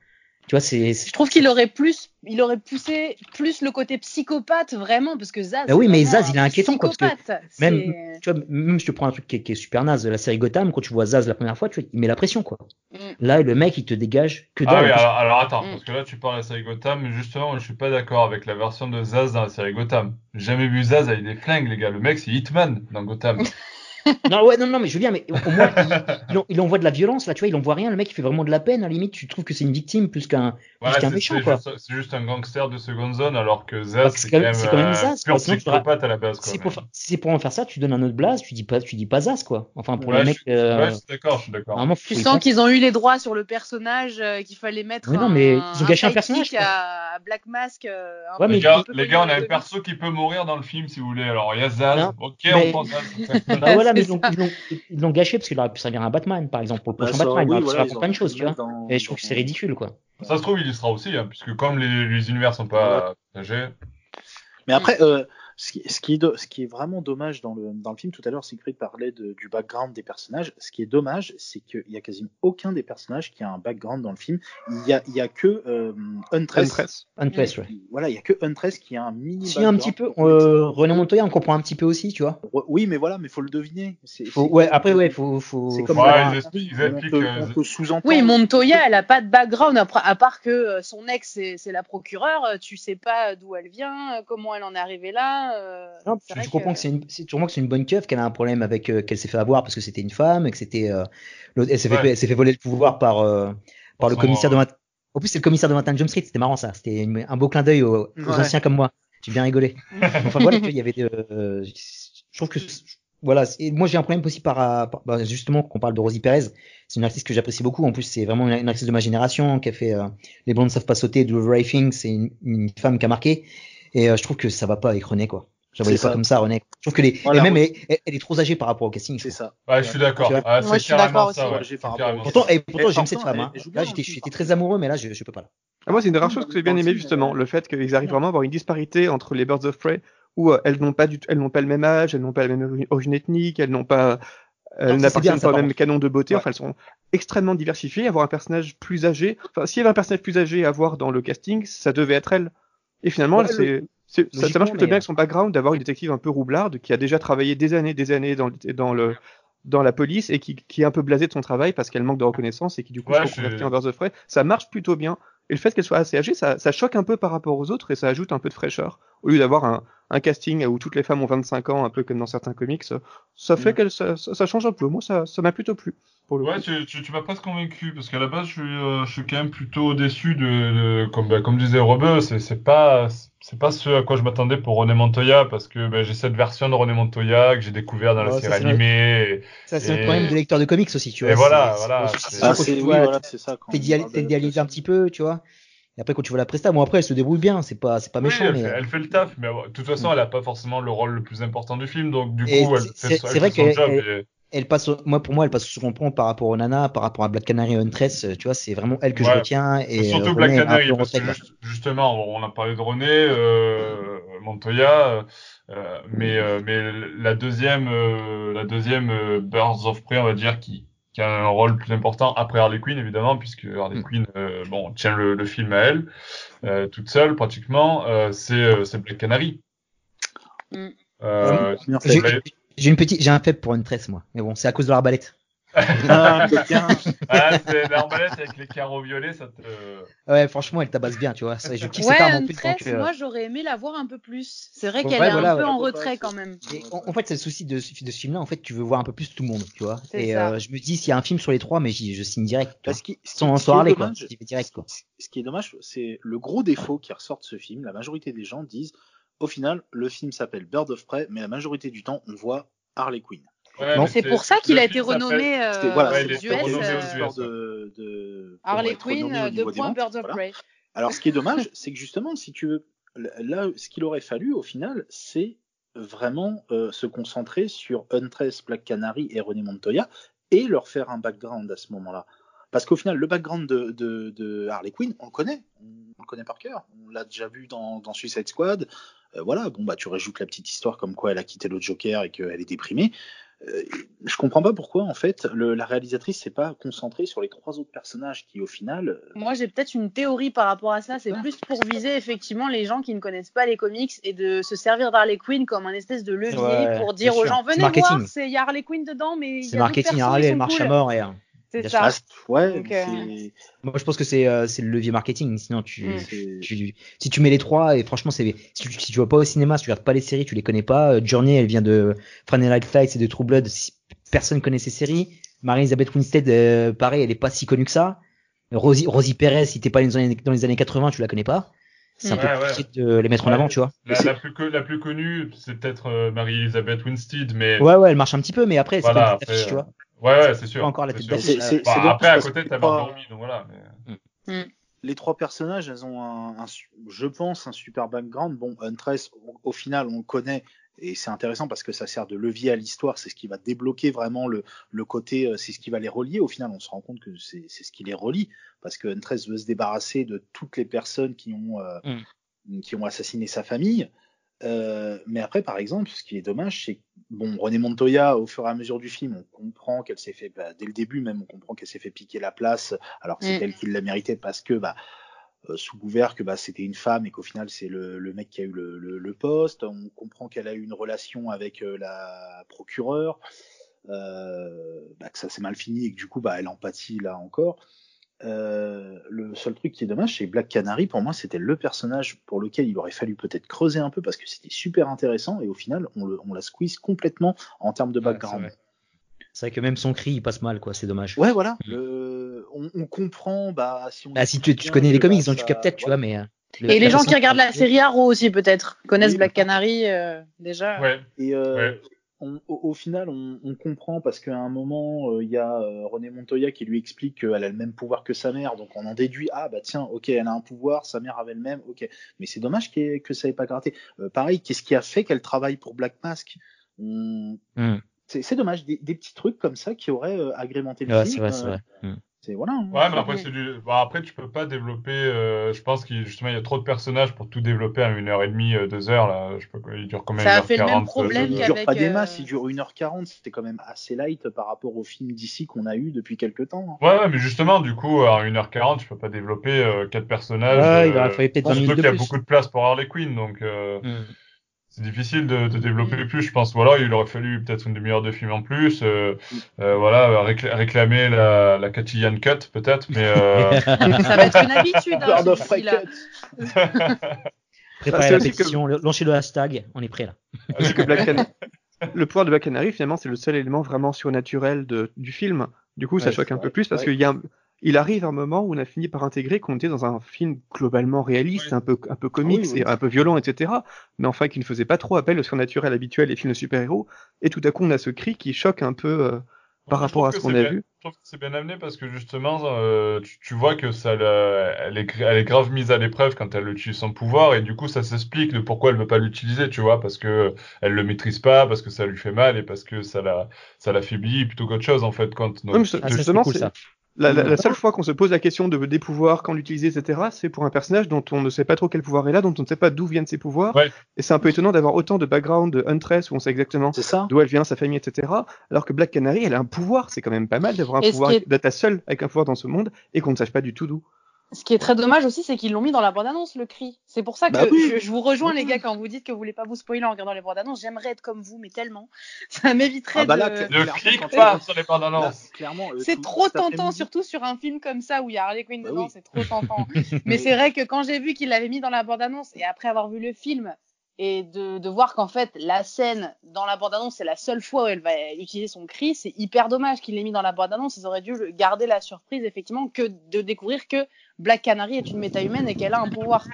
S5: Tu vois, c'est.
S2: Je trouve qu'il aurait plus, il aurait poussé plus le côté psychopathe vraiment parce que Zaz.
S5: Bah oui, mais Zaz, il est
S2: un
S5: inquiétant, quoi, parce que
S2: psychopathe.
S5: même- Tu vois, même si tu prends un truc qui est, qui est super naze, la série Gotham, quand tu vois Zaz la première fois, tu vois, il met la pression, quoi.
S2: Mm.
S5: Là, le mec, il te dégage que
S1: Ah oui, alors, alors attends,
S2: Mm.
S1: parce que là tu parles de la série Gotham, mais justement, je suis pas d'accord avec la version de Zaz dans la série Gotham. J'ai jamais vu Zaz avec des flingues, les gars. Le mec, c'est Hitman dans Gotham.
S5: Non, ouais, non, non, mais je veux dire, mais au moins, il, il, en- il envoie de la violence, là, tu vois, il envoie rien, le mec, il fait vraiment de la peine, à la limite, tu trouves que c'est une victime plus qu'un.
S1: Ouais,
S5: qu'un
S1: c'est
S5: méchant,
S1: c'est
S5: quoi.
S1: juste, c'est juste un gangster de seconde zone, alors que Zaz,
S5: que
S1: c'est quand
S5: quand
S1: même,
S5: quand même
S1: euh,
S5: Zaz,
S1: pur
S5: quoi. Sinon, tu
S1: psychopathe à la base. Quoi,
S5: c'est pour, fa- si c'est pour en faire ça, tu donnes un autre blaze, tu dis pas, tu dis pas Zaz, quoi. Enfin, pour
S1: Ouais,
S5: le mec,
S1: je,
S5: euh,
S1: ouais, je suis d'accord, je suis d'accord.
S2: Tu sens qu'ils ont eu les droits sur le personnage, euh, qu'il fallait mettre
S5: Mais non,
S2: un,
S5: mais ils ont gâché un personnage,
S2: à, à Black Mask. euh, un
S5: Ouais,
S1: Les
S5: mais
S1: gars,
S2: un
S1: les gars, on a un
S2: le
S1: perso qui peut mourir dans le film si vous voulez. Alors, il y a Zaz. Ok, on prend Zaz.
S5: Bah voilà, mais ils l'ont- gâché parce qu'il aurait pu servir à un Batman, par exemple, pour le
S3: Bah,
S5: prochain
S3: ça,
S5: Batman.
S3: oui,
S5: il aurait pu
S3: voilà,
S5: servir pour plein de choses, tu vois.
S3: dans-
S5: Et je trouve que c'est ridicule, quoi.
S1: Ça se trouve, il y sera aussi, hein, puisque comme les, les univers sont pas partagés.
S3: Mais après, euh, ce, qui, ce, qui est do- ce qui est vraiment dommage dans le, dans le film, tout à l'heure, Siegfried parlait de, du background des personnages. Ce qui est dommage, c'est qu'il y a quasiment aucun des personnages qui a un background dans le film. Il y a, il y a que euh, Huntress.
S4: Huntress.
S5: Huntress, ouais.
S3: Voilà, il y a que Huntress qui a un mini.
S5: Si, un petit peu. Euh, René Montoya, on comprend un petit peu aussi, tu vois.
S3: Oui, mais voilà, mais faut le deviner. C'est,
S5: Faut,
S3: c'est-
S5: ouais, après, ouais, faut. faut
S3: C'est comme
S1: Ouais,
S3: dans
S1: ils
S3: un-
S1: expliquent- ils
S3: on
S1: expliquent,
S3: peut-
S1: euh,
S3: on peut sous-entendre.
S2: Oui, Montoya, elle a pas de background à part que euh, son ex c'est c'est la procureure. euh, Tu sais pas d'où elle vient, comment elle en est arrivée là. Euh,
S5: Non,
S2: c'est
S5: tu, comprends que, c'est une, c'est que c'est une bonne keuf, qu'elle a un problème avec, euh, qu'elle s'est fait avoir parce que c'était une femme, et que c'était, euh, elle s'est fait,
S1: Ouais.
S5: elle s'est fait voler le pouvoir par, euh, par le commissaire de 20... En plus, c'est le commissaire de 21 Jump Street, c'était marrant ça. C'était un beau clin d'œil aux, aux
S3: Ouais.
S5: anciens comme moi. J'ai bien rigolé. enfin voilà, il y avait, euh, je trouve que voilà, c'est- moi j'ai un problème aussi par, par- bah, justement qu'on parle de Rosie Perez. C'est une artiste que j'apprécie beaucoup. En plus, c'est vraiment une, une artiste de ma génération qui a fait euh, Les blondes ne savent pas sauter, de Thing. C'est une, une femme qui a marqué. Et euh, je trouve que ça va pas avec René, quoi. Je la pas
S3: ça.
S5: comme ça, René. Je trouve que les,
S3: Voilà,
S5: et même elle, elle- elle est trop âgée par rapport au casting.
S3: C'est ça.
S1: Ouais, je suis d'accord. Ah,
S2: Moi,
S1: c'est
S2: je suis
S1: carrément
S2: d'accord
S1: ça,
S2: aussi.
S1: ouais. Carrément.
S5: Pourtant, et pourtant j'aime cette femme. Hein.
S3: joue
S5: Là, j'étais très amoureux, mais là, je, je peux pas. Là.
S4: Ah, moi, c'est une des rares
S3: Non,
S4: choses
S3: non,
S4: que j'ai bien aimé justement,
S3: euh,
S4: le fait qu'ils arrivent vraiment à avoir une disparité entre les Birds of Prey où euh, elles n'ont pas du tout- elles n'ont pas le même âge, elles n'ont pas la même ori- origine ethnique, elles n'ont pas, elles n'appartiennent pas au même canon de beauté.
S5: Ouais.
S4: Enfin, elles sont extrêmement diversifiées. Avoir un personnage plus âgé, enfin, s'il y avait un personnage plus âgé à voir dans le casting, ça devait être elle. Et finalement,
S5: Ouais,
S4: c'est, c'est- ça, marche plutôt bien avec son background d'avoir une détective un peu roublarde qui a déjà travaillé des années, des années dans le, dans le dans la police et qui, qui est un peu blasée de son travail parce qu'elle manque de reconnaissance et qui du coup
S1: Ouais,
S4: se reconvertit en of Prey. Ça marche plutôt bien. Et le fait qu'elle soit assez âgée, ça, ça choque un peu par rapport aux autres et ça ajoute un peu de fraîcheur. Au lieu d'avoir un, un casting où toutes les femmes ont 25 ans, un peu comme dans certains comics, ça, ça fait
S3: Mm.
S4: qu'elle, ça, ça, change un peu. Moi, ça, ça m'a plutôt plu. Pour le
S1: Ouais,
S4: coup.
S1: tu, tu, tu m'as presque convaincu parce qu'à la base, je suis, euh, je suis quand même plutôt déçu de, de- comme, bah, comme disait Rebeu, c'est, pas, c'est pas ce à quoi je m'attendais pour René Montoya parce que bah, j'ai cette version de René Montoya que j'ai découvert dans la
S5: Ouais,
S1: série animée.
S5: Ça, c'est
S1: Et-
S5: le problème des lecteurs de comics aussi, tu
S1: Et
S5: vois.
S1: voilà,
S5: c'est-
S1: voilà,
S5: c'est-
S3: Ah,
S5: vois,
S3: voilà, ça. d'adaptation.
S5: un petit peu, tu vois. Et après, quand tu vois la presta, bon, après, elle se débrouille bien, c'est pas, c'est pas
S1: Oui,
S5: méchant,
S1: elle,
S5: mais.
S1: fait, elle fait le taf, mais de toute façon,
S5: Mm.
S1: elle a pas forcément le rôle le plus important du film, donc du
S5: Et
S1: coup, elle fait, son- elle fait job.
S5: elle-
S1: et-
S5: Elle passe, au- moi, pour moi, elle passe au second plan par rapport aux Nana, par rapport à Black Canary et Huntress, euh, tu vois, c'est vraiment elle que je retiens. Et
S1: surtout
S5: euh,
S1: Black Canary, parce que juste- justement, on a parlé de René, euh, Montoya, euh, mais, euh, mais la deuxième, euh, la deuxième euh, Birds of Prey, on va dire, qui, qui a un rôle plus important après Harley Quinn, évidemment, puisque Harley
S5: Mm.
S1: Quinn, euh, bon, tient le, le film à elle, euh, toute seule pratiquement, euh, c'est euh, c'est Black Canary.
S2: Mm.
S1: Euh,
S5: J'ai une petite, j'ai un faible pour Huntress, moi. Mais bon, c'est à cause de l'arbalète.
S3: Ah, bien.
S1: ah, c'est l'arbalète avec les carreaux violets, ça te...
S5: Ouais, franchement, elle tabasse bien, tu vois. Ça, Je kiffe
S2: Ouais,
S5: cette arme en plus. Euh,
S2: moi j'aurais aimé la voir un peu plus. C'est vrai qu'elle est
S5: voilà,
S2: un peu
S5: ouais.
S2: en retrait quand même.
S5: Et en, en fait, c'est le souci de, ce- de ce film-là. En fait, tu veux voir un peu plus tout le monde, tu vois.
S2: C'est
S5: Et
S2: ça.
S5: euh, je me dis, s'il y a un film sur les trois, mais je signe direct.
S3: Parce que- ce qui-
S5: Sans,
S3: ce qui
S5: sans
S3: est
S5: Harley, quoi. direct, quoi.
S3: Ce qui est dommage, c'est le gros défaut qui ressort de ce film. La majorité des gens disent, au final, le film s'appelle Bird of Prey, mais la majorité du temps, on voit Harley Quinn.
S1: Ouais,
S2: C'est pour ça qu'il a été renommé euh,
S3: voilà,
S1: ouais,
S2: aux US. euh,
S3: de, de
S2: Harley Quinn, points
S3: ventes,
S2: Birds of
S3: voilà.
S2: Prey.
S3: Alors, ce qui est dommage, c'est que justement, si tu veux, là, ce qu'il aurait fallu, au final, c'est vraiment euh, se concentrer sur Huntress, Black Canary et René Montoya et leur faire un background à ce moment-là. Parce qu'au final, le background de, de, de Harley Quinn, on le connaît, on le connaît par cœur. On l'a déjà vu dans, dans Suicide Squad. Euh, voilà, bon bah tu rajoutes la petite histoire comme quoi elle a quitté le Joker et qu'elle est déprimée. Euh, je comprends pas pourquoi en fait le, la réalisatrice s'est pas concentrée sur les trois autres personnages qui au final euh,
S2: Moi, j'ai peut-être une théorie par rapport à ça. C'est
S3: Ah.
S2: plus pour viser effectivement les gens qui ne connaissent pas les comics et de se servir d'Harley Quinn comme un espèce de levier
S5: Ouais,
S2: pour dire aux
S5: sûr.
S2: gens venez voir, c'est il y a Harley Quinn dedans, mais
S5: C'est marketing, Harley, marche
S2: cool.
S5: à mort. Et,
S2: C'est ça.
S3: ouais
S2: Donc, euh,
S5: moi, je pense que c'est euh, c'est le levier marketing. Sinon, tu,
S2: Mm.
S5: tu- si tu mets les trois, et franchement, c'est si tu, si tu vas pas au cinéma, si tu regardes pas les séries, tu les connais pas. euh, Journey, elle vient de Friday Night Lights et de True Blood. si personne connaît ces séries. Marie-Elisabeth Winstead, euh, pareil, elle est pas si connue que ça. Rosie, Rosie Perez, si t'es pas dans les, années, dans les années 80, tu la connais pas. C'est un
S2: Mm.
S5: peu
S1: ouais.
S5: compliqué de les mettre en avant, tu vois.
S1: La, plus, co- la plus connue, c'est peut-être euh, Marie-Elisabeth Winstead, mais
S5: Ouais, ouais, elle marche un petit peu, mais après, c'est
S1: Voilà,
S5: pas tu vois.
S1: Ouais, ouais, c'est sûr.
S5: Pas encore la tête
S3: c'est-
S1: Bah, après, à côté,
S3: trois-
S1: Margot Robbie, donc voilà. mais-
S3: les trois personnages, elles ont un, je pense, un super background. Bon, Huntress, au, au final, on le connaît et c'est intéressant parce que ça sert de levier à l'histoire. C'est ce qui va débloquer vraiment le, le côté, euh, c'est ce qui va les relier. Au final, on se rend compte que c'est c'est ce qui les relie parce que Huntress veut se débarrasser de toutes les personnes qui ont, euh, qui ont assassiné sa famille. Euh, mais après, par exemple, ce qui est dommage, c'est que bon, René Montoya, au fur et à mesure du film, on comprend qu'elle s'est fait, bah, dès le début même, on comprend qu'elle s'est fait piquer la place, alors que c'est
S2: Mm.
S3: elle qui l'a mérité parce que, bah, euh, sous couvert que bah, c'était une femme et qu'au final c'est le, le mec qui a eu le, le, le poste. On comprend qu'elle a eu une relation avec euh, la procureure, bah, que ça s'est mal fini et que du coup bah, elle empathie là encore. Euh, le seul truc qui est dommage, c'est Black Canary. Pour moi, c'était le personnage pour lequel il aurait fallu peut-être creuser un peu parce que c'était super intéressant et au final, on, le, on la squeeze complètement en termes de
S1: Ouais,
S3: background.
S1: c'est vrai.
S5: C'est vrai que même son cri, il passe mal, quoi. C'est dommage.
S3: Ouais, voilà.
S5: Mm.
S3: Le- on, on comprend, bah, si on
S5: Bah, si tu, tu
S3: bien
S5: connais les comics,
S3: bah,
S5: donc tu
S3: ça-
S5: captes peut-être, tu vois, mais. euh, le-
S2: Et les gens qui regardent la série Arrow aussi peut-être connaissent
S3: Oui.
S2: Black Canary euh, déjà.
S1: Ouais,
S3: Et euh,
S1: Ouais.
S3: On, au, au final, on, on comprend parce qu'à un moment, euh, il y a euh, René Montoya qui lui explique qu'elle a le même pouvoir que sa mère, donc on en déduit ah bah tiens, ok, elle a un pouvoir, sa mère avait le même, ok. Mais c'est dommage que ça ait pas gratté. Euh, pareil, qu'est-ce qui a fait qu'elle travaille pour Black Mask? On-
S5: Hmm.
S3: C'est dommage, des, des petits trucs comme ça qui auraient agrémenté le
S5: Ouais,
S3: film.
S5: vrai, vrai. Hmm.
S3: C'est voilà. hein.
S1: Ouais, mais après, c'est du... bah, après, tu peux pas développer. euh, je pense qu'il justement, il y a trop de personnages pour tout développer en une heure et demie, euh, deux heures. Là. Je il dure combien
S2: Ça a
S1: une heure
S2: fait le même
S1: 40,
S2: problème
S3: il dure pas des
S2: euh,
S3: masses, il dure 1h40, c'était quand même assez light par rapport au film d'ici qu'on a eu depuis quelques temps. hein.
S1: Ouais, ouais, mais justement, du coup, en 1h40, tu peux pas développer euh, quatre personnages.
S5: Ouais, il
S1: euh,
S5: aurait fallu peut-être 20
S1: surtout
S5: minutes
S1: qu'il y a
S5: plus.
S1: beaucoup de place pour Harley Quinn, donc euh,
S5: Hmm.
S1: C'est difficile de, de développer plus, je pense. Ou alors, il aurait fallu peut-être une demi-heure de film en plus. euh, euh, voilà, récla- réclamer la, la Cut, peut-être, mais. Euh...
S2: Ça va être une habitude. hein.
S5: Préparez
S4: c'est
S5: la
S4: que-
S5: pétition, lancez le hashtag, on est prêt là.
S4: Que Black Canary- le pouvoir de Black Canary, finalement, c'est le seul élément vraiment surnaturel de, du film. Du coup, ça
S3: Ouais,
S4: choque un peu plus parce
S3: ouais.
S4: qu'il y a un- il arrive un moment où on a fini par intégrer qu'on était dans un film globalement réaliste,
S1: Oui.
S4: un peu, un peu comique,
S3: Oui, oui.
S4: et un peu violent, etc. Mais enfin, qui ne faisait pas trop appel au surnaturel habituel des films de super-héros. Et tout à coup, on a ce cri qui choque un peu euh, par rapport à ce qu'on a
S1: bien-
S4: vu.
S1: Je trouve que c'est bien amené parce que justement, euh, tu, tu vois que ça, elle, est, elle est grave mise à l'épreuve quand elle utilise son pouvoir et du coup, ça s'explique de pourquoi elle veut pas l'utiliser, tu vois, parce que elle le maîtrise pas, parce que ça lui fait mal et parce que ça la, ça l'affaiblit plutôt qu'autre chose en fait. Quand, donc,
S4: Ouais, mais
S5: Ah, c'est
S4: justement,
S5: cool,
S4: c'est-
S5: ça.
S4: La, la- la seule fois qu'on se pose la question de, des pouvoirs, quand l'utiliser, etc., c'est pour un personnage dont on ne sait pas trop quel pouvoir est là, dont on ne sait pas d'où viennent ses pouvoirs.
S1: Ouais.
S4: Et c'est un peu étonnant d'avoir autant de background de Huntress où on sait exactement
S3: C'est ça
S4: d'où elle vient, sa famille, etc. Alors que Black Canary, elle a un pouvoir. C'est quand même pas mal d'avoir un pouvoir,
S2: est-
S4: d'être la seule avec un pouvoir dans ce monde et qu'on ne sache pas du tout d'où.
S2: Ce qui est très dommage aussi, c'est qu'ils l'ont mis dans la bande-annonce, le cri. C'est pour ça que
S3: Bah oui.
S2: je, je vous rejoins, les gars, quand vous dites que vous voulez pas vous spoiler en regardant les bandes-annonces. J'aimerais être comme vous, mais tellement. Ça m'éviterait
S3: Ah bah
S2: de...
S3: là, cl-
S1: ne clique pas sur les bandes
S3: Là,
S1: annonces.
S3: clairement, euh,
S2: C'est
S3: tout-
S2: trop tentant, surtout sur un film comme ça où il y a Harley Quinn
S3: Bah
S2: dedans,
S3: oui.
S2: c'est trop tentant. Mais c'est vrai que quand j'ai vu qu'il l'avait mis dans la bande-annonce et après avoir vu le film et de, voir qu'en fait la scène dans la bande-annonce c'est la seule fois où elle va utiliser son cri, c'est hyper dommage qu'il l'ait mis dans la bande-annonce. Ils auraient dû garder la surprise effectivement que de découvrir que Black Canary est une méta-humaine et qu'elle a un pouvoir.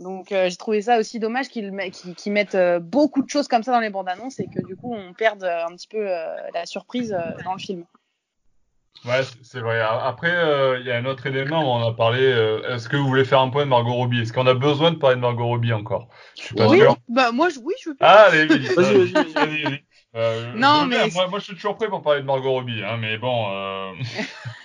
S2: Donc euh, j'ai trouvé ça aussi dommage qu'ils met- qu'ils- qu'ils mettent euh, beaucoup de choses comme ça dans les bandes annonces et que du coup on perde un petit peu euh, la surprise dans le film.
S1: Ouais, c'est- vrai. Après, euh, il y a un autre élément, on a parlé. euh, Est-ce que vous voulez faire un point de Margot Robbie? Est-ce qu'on a besoin de parler de Margot Robbie encore? Je suis pas
S2: oui,
S1: sûr.
S2: bah moi je, oui je veux
S1: Ah, allez, Émilie,
S3: Vas-y, vas-y.
S1: Euh,
S2: Non, mais-
S1: moi, moi, je suis toujours prêt pour parler de Margot Robbie, hein, mais bon. Euh...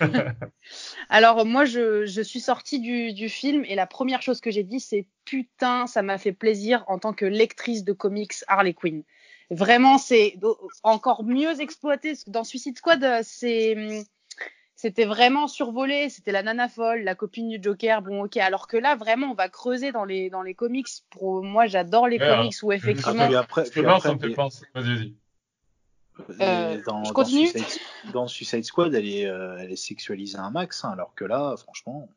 S2: Alors moi je, je suis sortie du, du film et la première chose que j'ai dit c'est putain ça m'a fait plaisir en tant que lectrice de comics Harley Quinn. Vraiment c'est encore mieux exploité dans Suicide Squad euh, c'est hum, c'était vraiment survolé, c'était la nana folle, la copine du Joker, bon ok. Alors que là vraiment on va creuser dans les dans les comics. Pour moi j'adore les
S1: Ouais, alors,
S2: comics où
S3: Ah,
S2: effectivement
S3: puis après, puis après,
S1: ça me fait penser. Vas-y, vas-y.
S2: Euh,
S3: dans,
S2: je
S3: dans
S2: continue
S3: Suicide, dans Suicide Squad, elle est, euh, elle est sexualisée un max, hein, alors que là, franchement,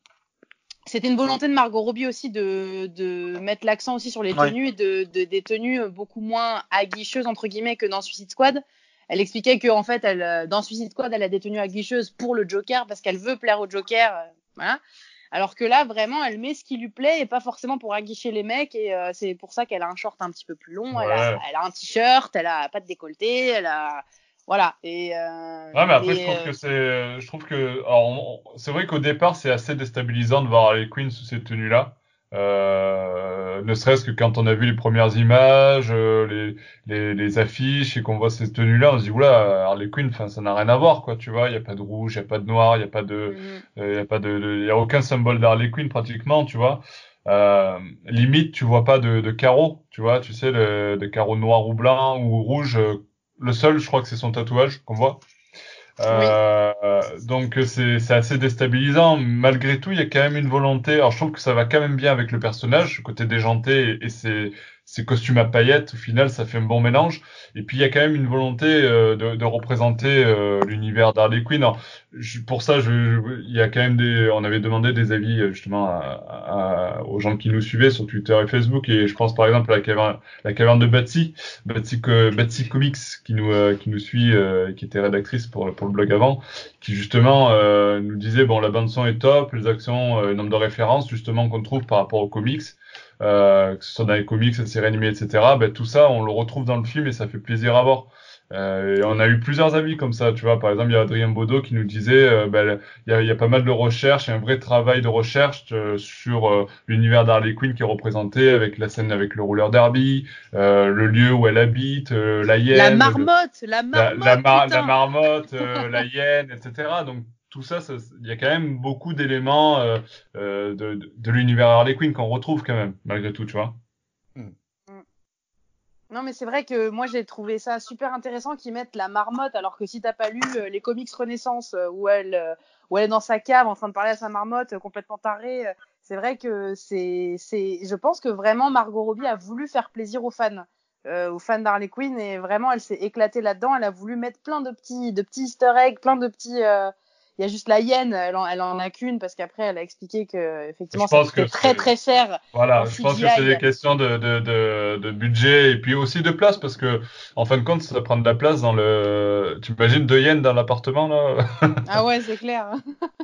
S2: C'était une volonté de Margot Robbie aussi de, de mettre l'accent aussi sur les
S3: Ouais.
S2: tenues et de, de- des tenues beaucoup moins aguicheuses entre guillemets que dans Suicide Squad. Elle expliquait que en fait, elle, euh, dans Suicide Squad, elle a des tenues aguicheuses pour le Joker parce qu'elle veut plaire au Joker, euh, voilà. Alors que là, vraiment, elle met ce qui lui plaît et pas forcément pour aguicher les mecs. Et euh, c'est pour ça qu'elle a un short un petit peu plus long. Elle, a,
S1: Ouais.
S2: elle a un t-shirt, elle a pas de décolleté, elle a voilà. Et euh,
S1: Ouais, mais après,
S2: et,
S1: je trouve
S2: euh,
S1: que c'est, je trouve que, c'est vrai qu'au départ, c'est assez déstabilisant de voir Harley Quinn sous cette tenue-là. Euh, ne serait-ce que quand on a vu les premières images, euh, les, les, les affiches et qu'on voit ces tenues-là, on se dit, oula, Harley Quinn, enfin, ça n'a rien à voir, quoi, tu vois. Il y a pas de rouge, il y a pas de noir, il y a pas de,
S2: mhm.
S1: il y a pas de, de- y a aucun symbole d'Harley Quinn pratiquement, tu vois. Euh, limite, tu vois pas de, de carreaux, tu vois, tu sais, le, de carreaux noirs ou blancs ou rouges. euh, Le seul, je crois que c'est son tatouage qu'on voit. Euh, Donc c'est c'est assez déstabilisant. Malgré tout, il y a quand même une volonté. Alors je trouve que ça va quand même bien avec le personnage, côté déjanté et, ses, ses costumes à paillettes. Au final, ça fait un bon mélange. Et puis il y a quand même une volonté euh, de, de représenter euh, l'univers d'Harley Quinn. Alors, je- pour ça, je, il y a quand même des. On avait demandé des avis euh, justement à- à- aux gens qui nous suivaient sur Twitter et Facebook. Et je pense par exemple à la caverne, la caverne de Betsy, Co- Betsy Comics, qui nous euh, qui nous suit, euh, qui était rédactrice pour pour le blog avant, qui justement euh, nous disait bon la bande son est top, les actions, euh, nombre de références justement qu'on trouve par rapport aux comics. Euh, que ce soit dans les comics, les séries animées, etc. Ben, tout ça, on le retrouve dans le film et ça fait plaisir à voir. Euh, et on a eu plusieurs avis comme ça, tu vois. Par exemple, il y a Adrien Baudot qui nous disait, euh, ben, il, y a, il y a pas mal de recherches, il y a un vrai travail de recherche euh, sur euh, l'univers d'Harley Quinn qui est représenté avec la scène avec le roller derby, euh, le lieu où elle habite, la hyène,
S2: la marmotte, le, la marmotte,
S1: la,
S2: la, mar
S1: la marmotte, la hyène, etc. Donc tout ça, il y a quand même beaucoup d'éléments euh, euh, de, de, de l'univers Harley Quinn qu'on retrouve quand même, malgré tout, tu vois.
S2: Mm. Non, mais c'est vrai que moi j'ai trouvé ça super intéressant qu'ils mettent la marmotte, alors que si t'as pas lu euh, les comics Renaissance euh, où elle, euh, où elle est dans sa cave en train de parler à sa marmotte complètement tarée, c'est vrai que c'est, c'est, je pense que vraiment Margot Robbie a voulu faire plaisir aux fans. Euh, aux fans d'Harley Quinn et vraiment elle s'est éclatée là-dedans. Elle a voulu mettre plein de petits, de petits Easter eggs, plein de petits, euh, il y a juste la hyène, elle en, elle en a qu'une parce qu'après elle a expliqué que effectivement c'était très très cher.
S1: Voilà, je pense que c'est des questions de, de, de, de, budget et puis aussi de place parce que en fin de compte ça prend de la place dans le. Tu imagines deux hyènes dans l'appartement là?
S2: Ah ouais, c'est clair.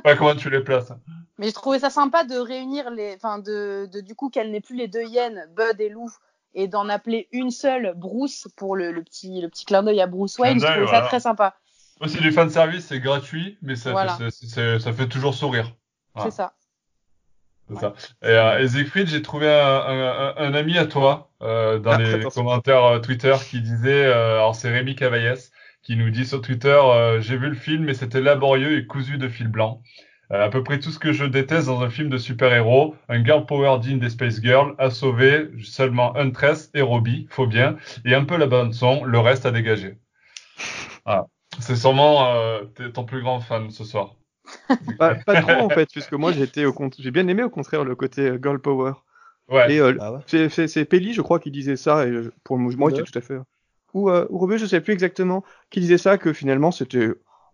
S1: Pas comment tu les places.
S2: Mais je trouvais ça sympa de réunir les, enfin de, de du coup qu'elle n'ait plus les deux hyènes, Bud et Lou et d'en appeler une seule Bruce pour le, le petit le petit clin d'œil à Bruce Wayne. Je trouvais
S1: voilà.
S2: ça très sympa.
S1: Aussi du fan service, c'est gratuit, mais ça, voilà. fait, c est, c est, ça fait toujours sourire.
S2: Voilà. C'est ça.
S1: C'est ouais. ça. Et, euh, et Siegfried, j'ai trouvé un, un, un, ami à toi euh, dans ah, les commentaires euh, Twitter qui disait, euh, alors c'est Rémi Cavaillès qui nous dit sur Twitter, euh, j'ai vu le film et c'était laborieux et cousu de fil blanc. Euh, à peu près tout ce que je déteste dans un film de super-héros, un girl power digne des Space Girls a sauvé seulement Huntress et Robbie, faut bien, et un peu la bande son, le reste à dégager. Voilà. C'est sûrement euh, ton plus grand fan ce soir.
S4: pas, pas, trop en fait, puisque moi j'ai au j'ai bien aimé au contraire le côté euh, girl power.
S1: Ouais.
S4: Et euh, ah ouais. c'est Pelli, je crois, qui disait ça, et pour moi, ouais. j'étais tout à fait. Ou euh, Robert, je sais plus exactement, qui disait ça que finalement c'était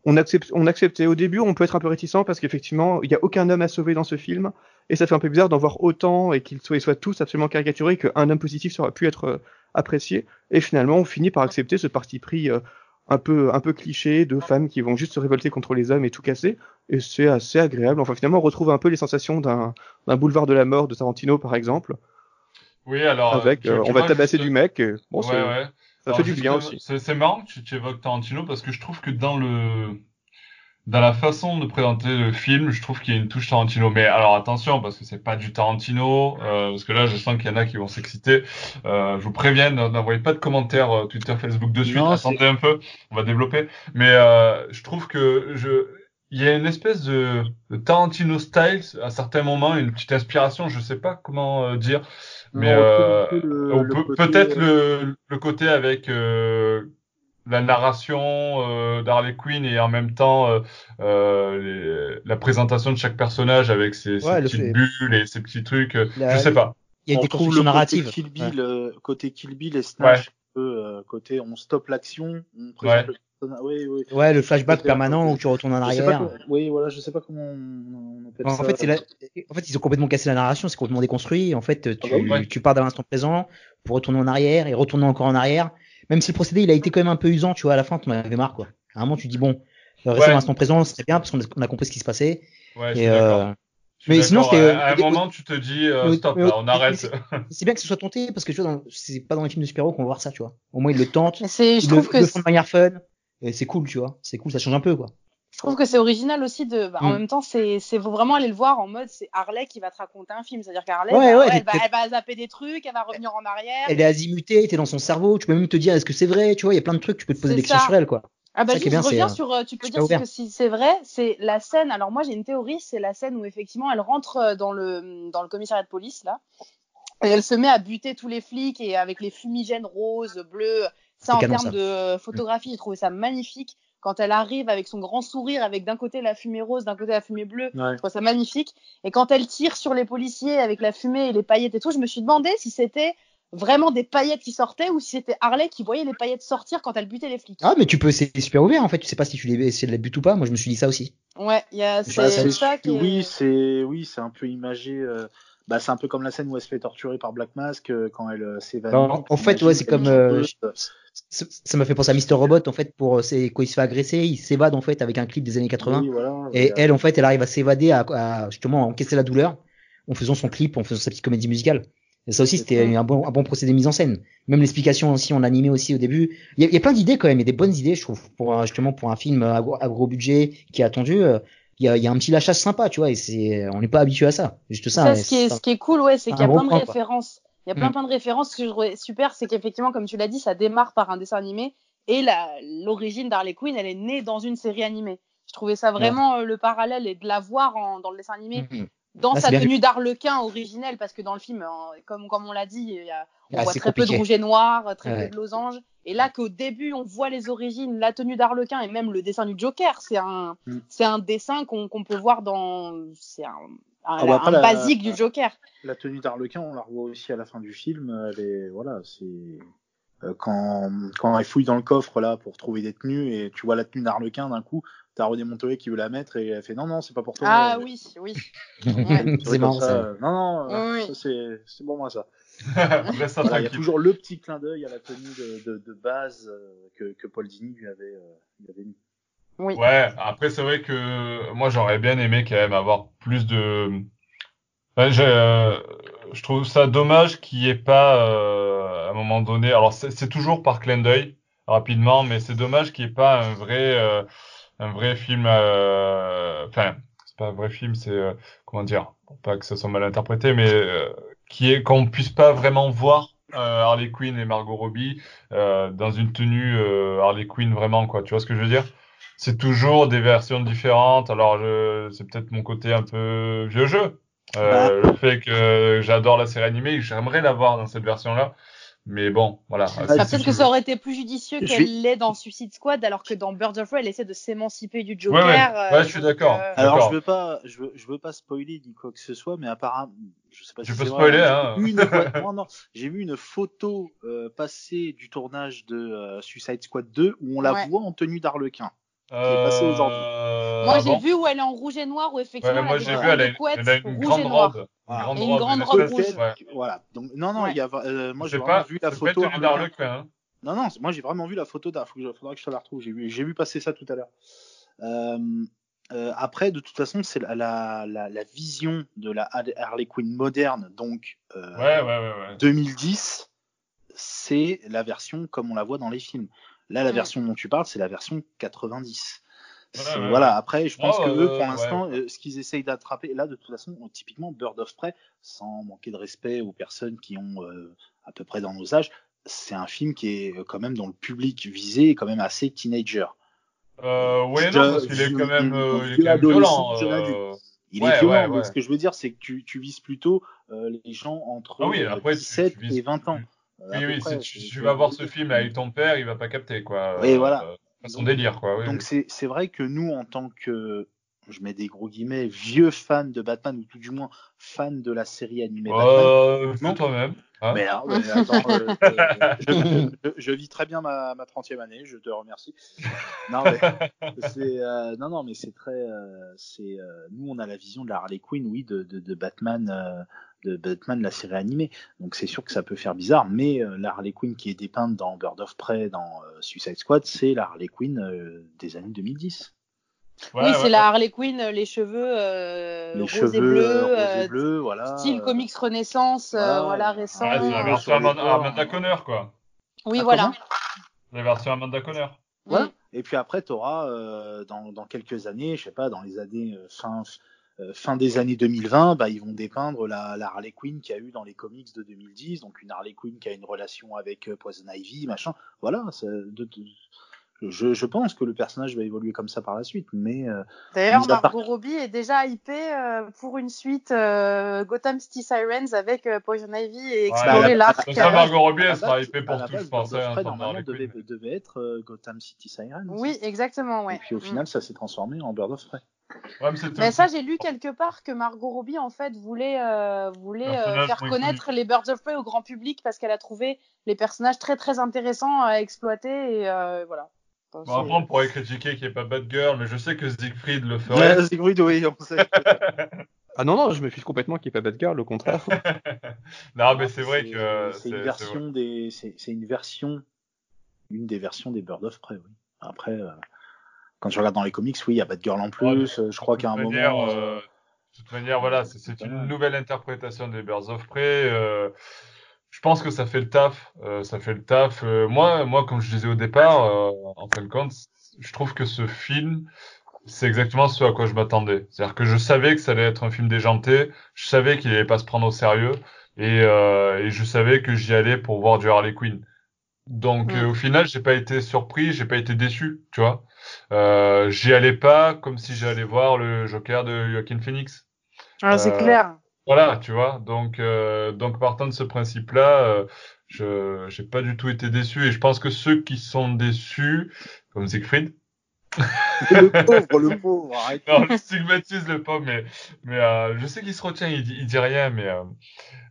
S4: on, accepte, on acceptait au début, on peut être un peu réticent parce qu'effectivement, il n'y a aucun homme à sauver dans ce film, et ça fait un peu bizarre d'en voir autant et qu'ils soient, soient, tous absolument caricaturés qu'un homme positif sera pu être euh, apprécié. Et finalement, on finit par accepter ce parti pris euh, un peu, un peu cliché de femmes qui vont juste se révolter contre les hommes et tout casser. Et c'est assez agréable. Enfin, finalement, on retrouve un peu les sensations d'un boulevard de la mort de Tarantino, par exemple.
S1: Oui, alors.
S4: Avec, tu, euh, tu on va tabasser du mec. Et, bon,
S1: ouais, ouais.
S4: Ça Alors, fait du bien aussi.
S1: C'est marrant que tu, tu évoques Tarantino parce que je trouve que dans le dans la façon de présenter le film, je trouve qu'il y a une touche Tarantino. Mais alors attention, parce que c'est pas du Tarantino, euh, parce que là, je sens qu'il y en a qui vont s'exciter. Euh, je vous préviens, n'envoyez pas de commentaires euh, Twitter, Facebook de suite. Non, Attendez un peu, on va développer. Mais euh, je trouve que je, il y a une espèce de, de Tarantino style à certains moments, une petite inspiration, je sais pas comment euh, dire, mais peut-être peut le, le côté avec euh, la narration euh, d'Harley Quinn et en même temps euh, euh, les, la présentation de chaque personnage avec ses, ouais, ses petites bulles et ses petits trucs. La, je sais pas.
S5: Il y a des constructions narratives.
S3: Kill Bill, ouais. côté Kill Bill et Snatch, ouais. peu, côté on stoppe l'action, on présente
S5: ouais. Oui, oui. Ouais, le flashback permanent où tu retournes en arrière.
S3: Comment... oui, voilà, je sais pas comment on, appelle
S5: en
S3: ça.
S5: Fait, la... en fait, ils ont complètement cassé la narration, c'est complètement déconstruit. En fait, tu, ah bah oui. tu pars dans l'instant présent pour retourner en arrière et retourner encore en arrière. Même si le procédé, il a été quand même un peu usant, tu vois, à la fin, tu m'avais marre, quoi. À un moment, tu dis, bon, rester ouais. dans l'instant présent, c'est bien parce qu'on a, a, compris ce qui se passait.
S1: Ouais, et, euh... Mais sinon, c'était. À, à un moment, tu te dis, euh, stop, là, on arrête.
S5: C'est bien que ce soit tenté parce que tu vois, c'est pas dans les films de super-héros qu'on va voir ça, tu vois. Au moins, ils le tentent.
S2: Je
S5: ils
S2: trouve
S5: le,
S2: que.
S5: le font de manière fun. Et c'est cool, tu vois. C'est cool, ça change un peu, quoi.
S2: Je trouve que c'est original aussi de. Bah, mm. En même temps, c'est vraiment aller le voir en mode c'est Harley qui va te raconter un film, c'est-à-dire qu'Harley,
S5: ouais,
S2: bah,
S5: ouais,
S2: elle, va, elle va zapper des trucs, elle va revenir en arrière.
S5: Elle est azimutée, t'es dans son cerveau, tu peux même te dire est-ce que c'est vrai, tu vois, il y a plein de trucs, tu peux te poser des questions sur elle, quoi.
S2: Ah bah juste, bien, reviens sur, euh, tu peux dire que si c'est vrai, c'est la scène. Alors moi j'ai une théorie, c'est la scène où effectivement elle rentre euh, dans le dans le commissariat de police là, et elle se met à buter tous les flics et avec les fumigènes roses, bleus. Ça en termes ça. de photographie, j'ai trouvé ça magnifique quand elle arrive avec son grand sourire, avec d'un côté la fumée rose, d'un côté la fumée bleue, ouais. je trouve ça magnifique. Et quand elle tire sur les policiers avec la fumée et les paillettes et tout, je me suis demandé si c'était vraiment des paillettes qui sortaient ou si c'était Harley qui voyait les paillettes sortir quand elle butait les flics.
S5: Ah, mais tu peux, c'est super ouvert en fait, tu sais pas si tu les, si elle les bute ou pas. Moi, je me suis dit ça aussi.
S2: Ouais, il y a, c'est ça qui
S3: Oui, c'est, oui, c'est un peu imagé, euh... Bah, c'est un peu comme la scène où elle se fait torturer par Black Mask euh, quand elle euh, s'évade.
S5: En, en fait, ouais, c'est comme. Euh, ça m'a fait penser à Mister Robot en fait pour c'est quand il se fait agresser, il s'évade en fait avec un clip des années 80.
S3: Oui, voilà,
S5: et elle en fait, elle arrive à s'évader à, à, justement encaisser la douleur en faisant son clip, en faisant sa petite comédie musicale. Et ça aussi, c'était un bon, un bon procédé de mise en scène. Même l'explication aussi en animé aussi au début. Il y a, il y a plein d'idées quand même, il y a des bonnes idées, je trouve, pour justement pour un film à gros, à gros budget qui est attendu. Il y a, y a un petit lâchage sympa, tu vois, et c'est, on n'est pas habitué à ça. Juste ça.
S2: Ce, qui est, ce qui est cool, ouais, c'est qu'il y a plein de
S5: point,
S2: références. Il y a plein,
S5: Mm.
S2: plein de références. Ce que je trouvais super, c'est qu'effectivement, comme tu l'as dit, ça démarre par un dessin animé et la- l'origine d'Harley Quinn, elle est née dans une série animée. Je trouvais ça vraiment euh, le parallèle et de la voir en, dans le dessin animé,
S5: Mhm.
S2: dans
S5: Là,
S2: sa tenue d'Arlequin originelle, parce que dans le film, comme, comme on l'a dit, y a, on
S5: Ah,
S2: voit très peu de rouge et noir, très
S5: Ouais.
S2: peu de losange. Et là, qu'au début, on voit les origines, la tenue d'Arlequin et même le dessin du Joker, c'est un,
S3: Mm.
S2: c'est un dessin qu'on qu'on peut voir dans, c'est un, un,
S3: Ah bah
S2: un
S3: la-
S2: basique du Joker.
S3: La tenue d'Arlequin, on la revoit aussi à la fin du film. Elle est, voilà, c'est euh, quand quand elle fouille dans le coffre là pour trouver des tenues et tu vois la tenue d'Arlequin d'un coup, t'as René Montoya qui veut la mettre et elle fait non non c'est pas pour toi.
S2: Ah oui, oui.
S3: c'est vrai,
S5: c'est marrant
S3: ça,
S5: ça.
S3: Non non, euh,
S2: Oui,
S3: c'est c'est pour moi ça. Voilà, il y a toujours le petit clin d'œil à la tenue de, de, de base euh, que, que Paul Dini lui avait, euh, lui avait mis.
S2: Oui.
S1: Ouais, après c'est vrai que moi j'aurais bien aimé quand même avoir plus de. Euh, je trouve ça dommage qu'il n'y ait pas euh, à un moment donné. Alors c'est toujours par clin d'œil rapidement, mais c'est dommage qu'il n'y ait pas un vrai euh, un vrai film. euh, Enfin, c'est pas un vrai film, c'est euh, comment dire, pour pas que ça soit mal interprété, mais euh, qui est qu'on puisse pas vraiment voir euh, Harley Quinn et Margot Robbie euh, dans une tenue euh, Harley Quinn vraiment quoi. Tu vois ce que je veux dire? c'est toujours des versions différentes. Alors, je, c'est peut-être mon côté un peu vieux jeu. Euh, Le fait que j'adore la série animée, j'aimerais la voir dans cette version-là. Mais bon, voilà.
S3: C'est
S2: Peut-être que ça aurait été plus judicieux qu'elle
S3: vais-
S2: l'est dans Suicide Squad, alors que dans Birds of Prey, elle essaie de s'émanciper du
S1: Ouais,
S2: Joker.
S1: ouais.
S2: euh,
S1: Ouais, je suis d'accord.
S2: euh,
S3: Alors je veux pas, je veux, je veux pas spoiler ni quoi que ce soit, mais apparemment, je sais pas
S1: Tu
S3: si
S1: peux
S3: c'est
S1: spoiler,
S3: vrai,
S1: hein.
S3: j'ai vu une- non, non, j'ai vu une photo euh, passée du tournage de euh, Suicide Squad 2 où on la
S2: Ouais.
S3: voit en tenue d'Arlequin.
S1: Euh,
S3: passé aujourd'hui.
S2: Moi,
S1: ah
S2: j'ai
S1: bon
S2: vu où elle est en rouge et noir, où effectivement,
S1: Ouais,
S2: elle
S1: moi
S2: a
S1: j'ai
S2: des
S1: vu, elle a,
S2: des couettes
S1: elle a une
S2: rouge
S1: grande robe.
S3: Voilà.
S1: grande
S2: Et une grande robe rouge.
S1: Ouais.
S3: Voilà. Donc non, non,
S2: Ouais.
S3: il y a, euh, moi j'ai vraiment
S1: pas,
S3: vu la photo.
S1: d'Arlequin, hein.
S3: Non, non, moi j'ai vraiment vu la photo d'Ar. Il faudra que je te la retrouve. J'ai vu, passer ça tout à l'heure. Euh, euh, après, de toute façon, c'est la, la, la, la vision de la Harley Quinn moderne, donc euh,
S1: Ouais, ouais, ouais, ouais.
S3: 2010, c'est la version comme on la voit dans les films. Là, la
S2: Mm.
S3: version dont tu parles, c'est la version 90. C'est-
S1: ouais,
S3: voilà. Après, je pense
S1: Oh,
S3: que eux,
S1: euh,
S3: pour l'instant,
S1: ouais.
S3: euh, ce qu'ils essayent d'attraper, là, de toute façon, typiquement Bird of Prey, sans manquer de respect aux personnes qui ont euh, à peu près dans nos âges, c'est un film qui est quand même dans le public visé, et quand même assez teenager.
S1: Euh, ouais, non, parce qu'il est quand même, est violent. euh,
S3: Il est violent, ce que je veux dire, c'est que tu, tu vises plutôt euh, les gens entre
S1: Ah oui,
S3: euh,
S1: après, tu-
S3: 17
S1: tu vises-
S3: et 20 ans. Euh,
S1: Oui, oui,
S3: près,
S1: si tu, vas voir ce film avec ton père, il va pas capter, quoi.
S3: Oui,
S1: Euh,
S3: voilà.
S1: son
S3: Donc-
S1: délire, quoi. Oui,
S3: Donc
S1: oui.
S3: c'est vrai que nous, en tant que, je mets des gros guillemets, vieux fans de Batman, ou tout du moins fans de la série animée Batman,
S1: Euh,
S3: Non.
S1: fais toi-même. hein.
S3: mais, alors, mais attends, euh, euh, je, je- je vis très bien ma, ma 30e année, je te remercie. Non, mais c'est euh, non, non, mais c'est très, euh, c'est euh, nous on a la vision de la Harley Quinn, oui, de, de, de Batman, euh, de Batman la série animée. Donc c'est sûr que ça peut faire bizarre, mais euh, la Harley Quinn qui est dépeinte dans Bird of Prey, dans euh, Suicide Squad, c'est la Harley Quinn euh, des années 2010.
S1: Ouais,
S2: oui,
S1: ouais,
S2: c'est la Harley Quinn, les cheveux euh,
S3: Les
S2: rose
S3: cheveux
S2: et bleus,
S3: rose et bleu, voilà.
S2: style comics Renaissance, euh,
S3: voilà.
S2: voilà, récent.
S1: Ouais, c'est la version Amanda, Amanda. Conner, quoi.
S2: Oui,
S3: Ah,
S2: voilà.
S1: La version Amanda.
S3: Voilà.
S2: Mm.
S3: Et puis après, tu auras dans, dans quelques années, je sais pas, dans les années euh, fin, fin des années 2020, bah, ils vont dépeindre la, la Harley Quinn qu'il y a eu dans les comics de 2010, donc une Harley Quinn qui a une relation avec euh, Poison Ivy, machin. Voilà, c'est de- de- je, je pense que le personnage va évoluer comme ça par la suite, mais euh,
S2: D'ailleurs,
S3: part-
S2: Margot Robbie est déjà hypée euh, pour une suite euh, Gotham City Sirens avec euh, Poison Ivy et explorer
S3: la-
S2: l'arc.
S1: Ça,
S2: euh,
S1: Margot Robbie, elle sera hypée pour tout, je hein, comme
S3: normalement,
S1: Harley
S3: devait, devait être euh, Gotham City Sirens.
S2: Oui, exactement, ouais.
S3: Et puis au
S2: Mm.
S3: final, ça s'est transformé en Bird of Prey.
S1: Ouais, mais
S2: ça, j'ai lu quelque part que Margot Robbie, en fait, voulait, euh, voulait euh, faire connaître les Birds of Prey au grand public parce qu'elle a trouvé les personnages très très intéressants à exploiter et euh, voilà. Enfin,
S1: Bon, après, on pourrait critiquer qu'il n'y ait pas Batgirl, mais je sais que Siegfried le ferait.
S3: Ouais, Siegfried, oui, on sait.
S4: Ah non, non, je me fiche complètement qu'il n'y ait pas Batgirl, au contraire.
S1: non, mais c'est vrai que
S3: c'est une version des, c'est une version, une des versions des Bird of Prey. Oui. Après, euh, quand tu regardes dans les comics, oui, il y a Batgirl en plus. euh, je crois qu'à un moment, euh,
S1: euh, De toute manière, voilà, c'est une nouvelle interprétation des Birds of Prey. euh, je pense que ça fait le taf. euh, ça fait le taf. Moi, moi, comme je disais au départ, en fin de compte, je trouve que ce film, c'est exactement ce à quoi je m'attendais. C'est-à-dire que je savais que ça allait être un film déjanté. Je savais qu'il allait pas se prendre au sérieux. Et, et je savais que j'y allais pour voir du Harley Quinn. Donc euh, au final, j'ai pas été surpris, j'ai pas été déçu, tu vois. Euh, j'y allais pas comme si j'allais voir le Joker de Joaquin Phoenix.
S2: Ah, c'est
S1: Euh,
S2: clair.
S1: Voilà, tu vois. Donc, euh, donc partant de ce principe-là, euh, je j'ai pas du tout été déçu. Et je pense que ceux qui sont déçus, comme Siegfried,
S3: Le pauvre, le pauvre, arrête.
S1: non, je stigmatise le pauvre, mais mais euh, je sais qu'il se retient, il, il dit rien, mais euh,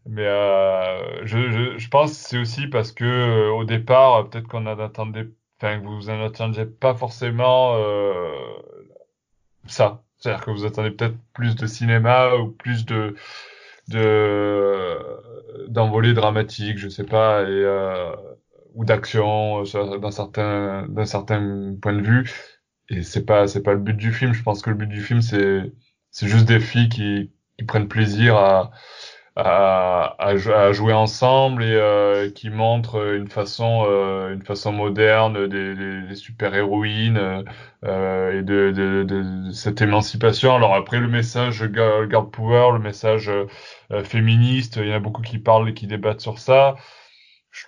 S1: mais euh, je, je je pense que c'est aussi parce que euh, au départ, euh, peut-être qu'on en attendait, enfin que vous en attendiez pas forcément euh, ça. C'est-à-dire que vous attendez peut-être plus de cinéma ou plus de de d'envolées dramatiques, je sais pas, et ou d'action d'un certain d'un certain point de vue. Et c'est pas c'est pas le but du film. Je pense que le but du film c'est c'est juste des filles qui qui prennent plaisir à à, à, jou- à jouer ensemble et euh, qui montrent une façon euh, une façon moderne des, des, des super héroïnes euh, et de, de, de, de cette émancipation. Alors après le message girl power, le message euh, féministe, il y en a beaucoup qui parlent et qui débattent sur ça.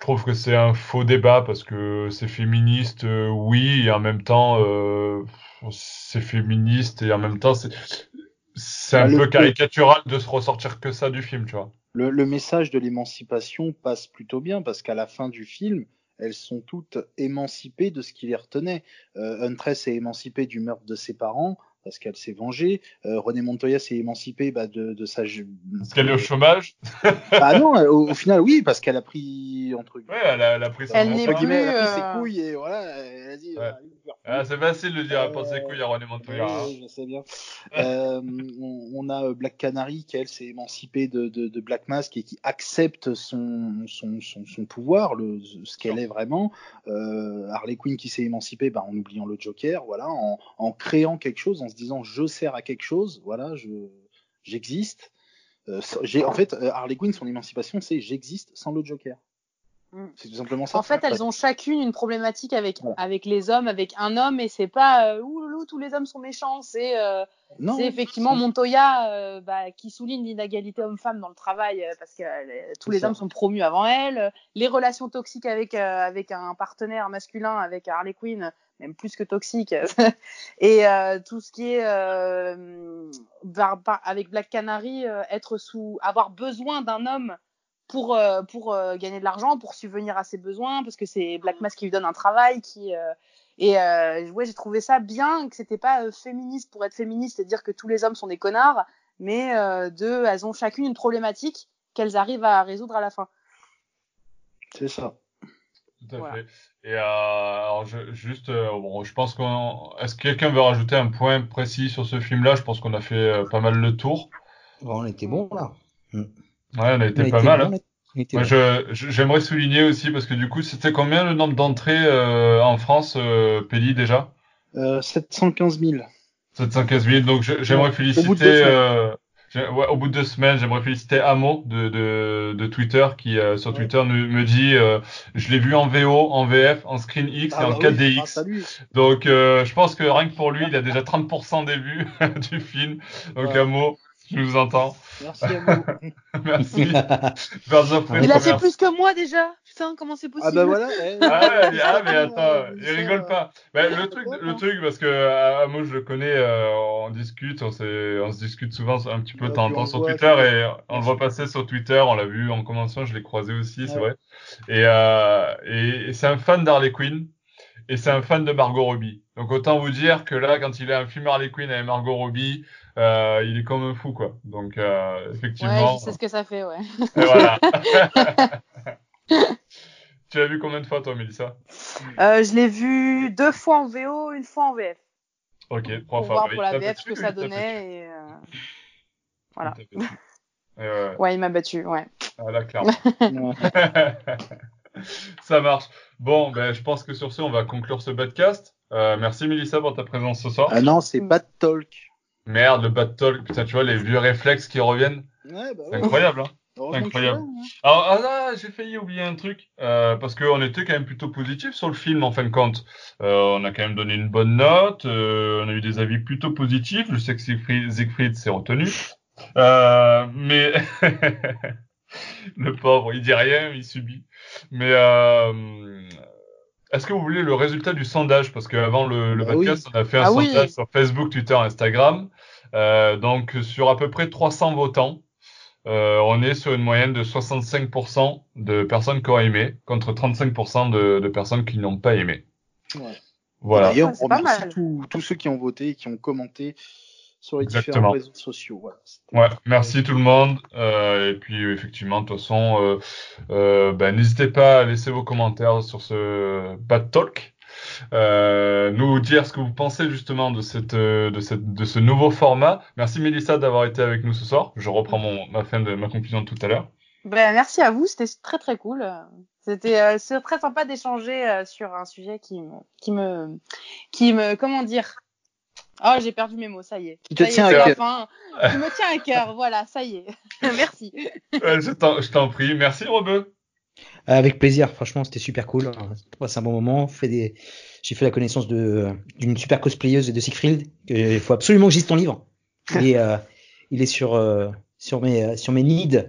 S1: Je trouve que c'est un faux débat parce que c'est féministe, euh, oui, et en même temps, euh, c'est féministe et en même temps, c'est c'est un
S3: Bah, le-
S1: peu caricatural de se ressortir que ça du film, tu vois.
S3: Le, le message de l'émancipation passe plutôt bien parce qu'à la fin du film, elles sont toutes émancipées de ce qui les retenait. Euh, Huntress est émancipée du meurtre de ses parents parce qu'elle s'est vengée. Euh, René Montoya s'est émancipée bah, de, de sa.
S1: Parce qu'elle est au chômage?
S3: Ah non, au, au final, oui, parce qu'elle a pris entre,
S1: Ouais, elle a, elle a pris
S2: Elle
S3: entre guillemets, elle a pris
S2: euh,
S3: ses couilles et voilà, elle a dit.
S1: Ouais.
S3: faire
S1: Ah, c'est facile de dire, pense
S3: Euh,
S1: couilles à René Montoya.
S3: Oui,
S1: hein.
S3: je sais bien. Euh, on, on a euh, Black Canary qui, elle, s'est émancipée de, de, de Black Mask et qui accepte son, son, son, son pouvoir, le, ce qu'elle est vraiment. Euh, Harley Quinn qui s'est émancipée bah, en oubliant le Joker, voilà, en, en créant quelque chose, en se disant je sers à quelque chose, voilà, je j'existe. Euh, en fait euh, Harley Quinn son émancipation c'est j'existe sans le Joker.
S2: Mm.
S3: C'est tout simplement ça.
S2: En fait, elles ont chacune une problématique avec,
S3: Ouais.
S2: avec les hommes, avec un homme, et c'est pas euh, ouh loulou, tous les hommes sont méchants. C'est euh, effectivement Montoya euh, bah, qui souligne l'inégalité homme-femme dans le travail euh, parce que euh, tous les
S3: ça.
S2: hommes sont promus avant elle. Les relations toxiques avec, euh, avec un partenaire masculin, avec Harley Quinn, même plus que toxique. et euh, tout ce qui est euh, avec Black Canary, euh, être sous, avoir besoin d'un homme pour euh, pour euh, gagner de l'argent, pour subvenir à ses besoins, parce que c'est Black Mask qui lui donne un travail, qui euh, et euh, ouais j'ai trouvé ça bien que c'était pas euh, féministe pour être féministe et dire que tous les hommes sont des connards, mais euh, de elles ont chacune une problématique qu'elles arrivent à résoudre à la fin.
S3: c'est ça.
S1: Tout à
S2: Voilà.
S1: fait. Et euh, alors je, juste, euh, bon, je pense qu'on. Est-ce que quelqu'un veut rajouter un point précis sur ce film-là? Je pense qu'on a fait euh, pas mal le tour.
S5: Bon, on était bon là.
S1: Ouais, on a été
S5: On
S1: pas mal.
S5: bon,
S1: hein. Moi,
S5: bon.
S1: je, je- j'aimerais souligner aussi parce que du coup, c'était combien le nombre d'entrées euh, en France, euh, déjà?
S3: Euh, 715 000.
S1: 715 000. Donc, je- j'aimerais
S3: Ouais,
S1: féliciter.
S3: au bout de deux semaines.
S1: euh, ouais, au bout de deux semaines, j'aimerais féliciter Amo de, de, de Twitter qui euh, sur
S3: Ouais.
S1: Twitter me, me dit euh, je l'ai vu en VO, en VF, en Screen X et
S3: Ah
S1: en
S3: bah oui,
S1: 4DX.
S3: grâce à lui.
S1: Donc, euh, je pense que rien que pour lui, il a déjà 30% des vues du film. Donc,
S3: Ouais.
S1: Amo, tu nous entends,
S3: Merci à vous.
S1: merci.
S2: Il a fait plus que moi déjà. Putain, comment c'est possible?
S3: Ah bah voilà. eh,
S1: Ah, ouais, ah, mais
S3: euh,
S1: attends, il rigole pas. Ben, le truc, le truc, parce que euh, Amo, je le connais, euh, on discute, on, on se discute souvent un petit peu de temps en temps sur Twitter et on le voit passer sur Twitter, on l'a vu en commençant, je l'ai croisé aussi, c'est
S3: Ouais.
S1: vrai. Et, euh, et, et c'est un fan d'Harley Quinn et c'est un fan de Margot Robbie. Donc autant vous dire que là, quand il a un film Harley Quinn avec Margot Robbie, euh, il est comme un fou, quoi. Donc euh,
S2: Ouais,
S1: effectivement,
S2: je sais ce que ça fait, ouais.
S1: et voilà. tu l'as vu combien de fois, toi, Mélissa?
S2: Euh, je l'ai vu deux fois en VO, une fois en VF.
S1: Ok, trois
S2: Pour
S1: fois.
S2: voir
S1: Bah,
S2: pour la
S1: t'a
S2: VF
S1: battu,
S2: ce que ça donnait. Et, euh, Voilà.
S1: Et ouais,
S2: Ouais, il m'a battu, ouais.
S1: ah, là, clairement.
S3: Ouais.
S1: Ça marche. Bon, ben, je pense que sur ce, on va conclure ce podcast. Euh, merci Mélissa pour ta présence ce soir.
S3: Ah non, c'est Bad Talk.
S1: Merde, le Bad Talk. Putain, tu vois, les vieux réflexes qui reviennent.
S3: Ouais, bah ouais.
S1: incroyable, hein. Incroyable.
S3: hein.
S1: Alors, ah, là, j'ai failli oublier un truc, euh, parce qu'on était quand même plutôt positif sur le film, en fin de compte. Euh, on a quand même donné une bonne note, euh, on a eu des avis plutôt positifs. Je sais que Siegfried, Siegfried s'est retenu. Euh, mais le pauvre, il dit rien, il subit. Mais est-ce que vous voulez le résultat du sondage? Parce qu'avant le, le
S3: Bah
S1: podcast, on a fait un
S2: Ah oui.
S1: sondage sur Facebook, Twitter, Instagram. Euh, donc sur à peu près 300 votants, euh, on est sur une moyenne de 65% de personnes qui ont aimé, contre 35% de, de personnes qui n'ont pas aimé.
S3: Ouais.
S1: Voilà.
S3: D'ailleurs, on
S2: pas
S3: remercie tous, tous ceux qui ont voté et qui ont commenté sur les
S1: Exactement.
S3: différents réseaux sociaux. Voilà.
S1: Ouais, merci tout le monde. Euh, et puis effectivement, de toute façon, euh, euh, ben, n'hésitez pas à laisser vos commentaires sur ce Bad Talk. Euh, nous dire ce que vous pensez justement de cette, euh, de cette, de ce nouveau format. Merci Mélissa d'avoir été avec nous ce soir. Je reprends mon, ma fin de ma conclusion de tout à l'heure.
S2: Ben, merci à vous, c'était très très cool. C'était euh, c'est très sympa d'échanger euh, sur un sujet qui me, qui me, qui me, comment dire? Oh, j'ai perdu mes mots, ça y est.
S3: Qui te
S2: est,
S3: tient à cœur.
S2: fin. Qui me tient à cœur, voilà, ça y est. merci.
S1: Euh, je t'en je t'en prie. Merci Robeux.
S5: Avec plaisir, franchement, c'était super cool. On passe un bon moment. Des... J'ai fait la connaissance de d'une super cosplayeuse de Siegfried. que- Il faut absolument que j'y lise ton livre. Il est, euh, il est sur euh, sur mes sur mes needs.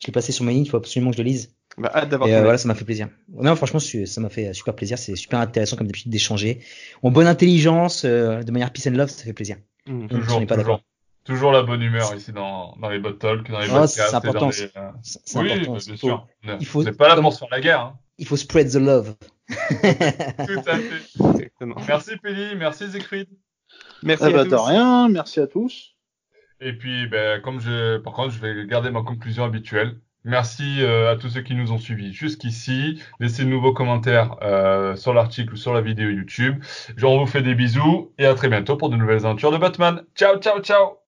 S5: Je l'ai passé sur mes needs. Il faut absolument que je le lise.
S4: Bah, hâte d'avoir
S5: Et euh, voilà, ça m'a fait plaisir. Non, franchement, c'est- ça m'a fait super plaisir. C'est super intéressant comme d'habitude d'échanger. En bonne intelligence, euh, de manière peace and love, ça fait plaisir. On
S1: Toujours,
S5: n'est pas d'accord.
S1: Toujours la bonne humeur ici dans, dans les Bad Talk, dans les
S5: Oh,
S1: podcasts.
S5: c'est
S1: et dans
S5: important,
S1: les, euh,
S5: C'est
S1: Oui,
S5: important.
S1: bah, bien
S5: faut,
S1: sûr.
S5: il faut-
S1: pas là pour se faire la guerre. Hein.
S5: il faut spread the love.
S1: Tout à fait.
S4: Exactement.
S1: Merci Peli, merci Siegfried.
S4: Merci
S3: Ah
S4: à
S3: bah,
S4: tous.
S3: de rien, merci à tous.
S1: Et puis, ben, comme je, par contre, je vais garder ma conclusion habituelle. Merci euh, à tous ceux qui nous ont suivis jusqu'ici. Laissez de nouveaux commentaires euh, sur l'article ou sur la vidéo YouTube. Je on vous fait des bisous et à très bientôt pour de nouvelles aventures de Batman. Ciao, ciao, ciao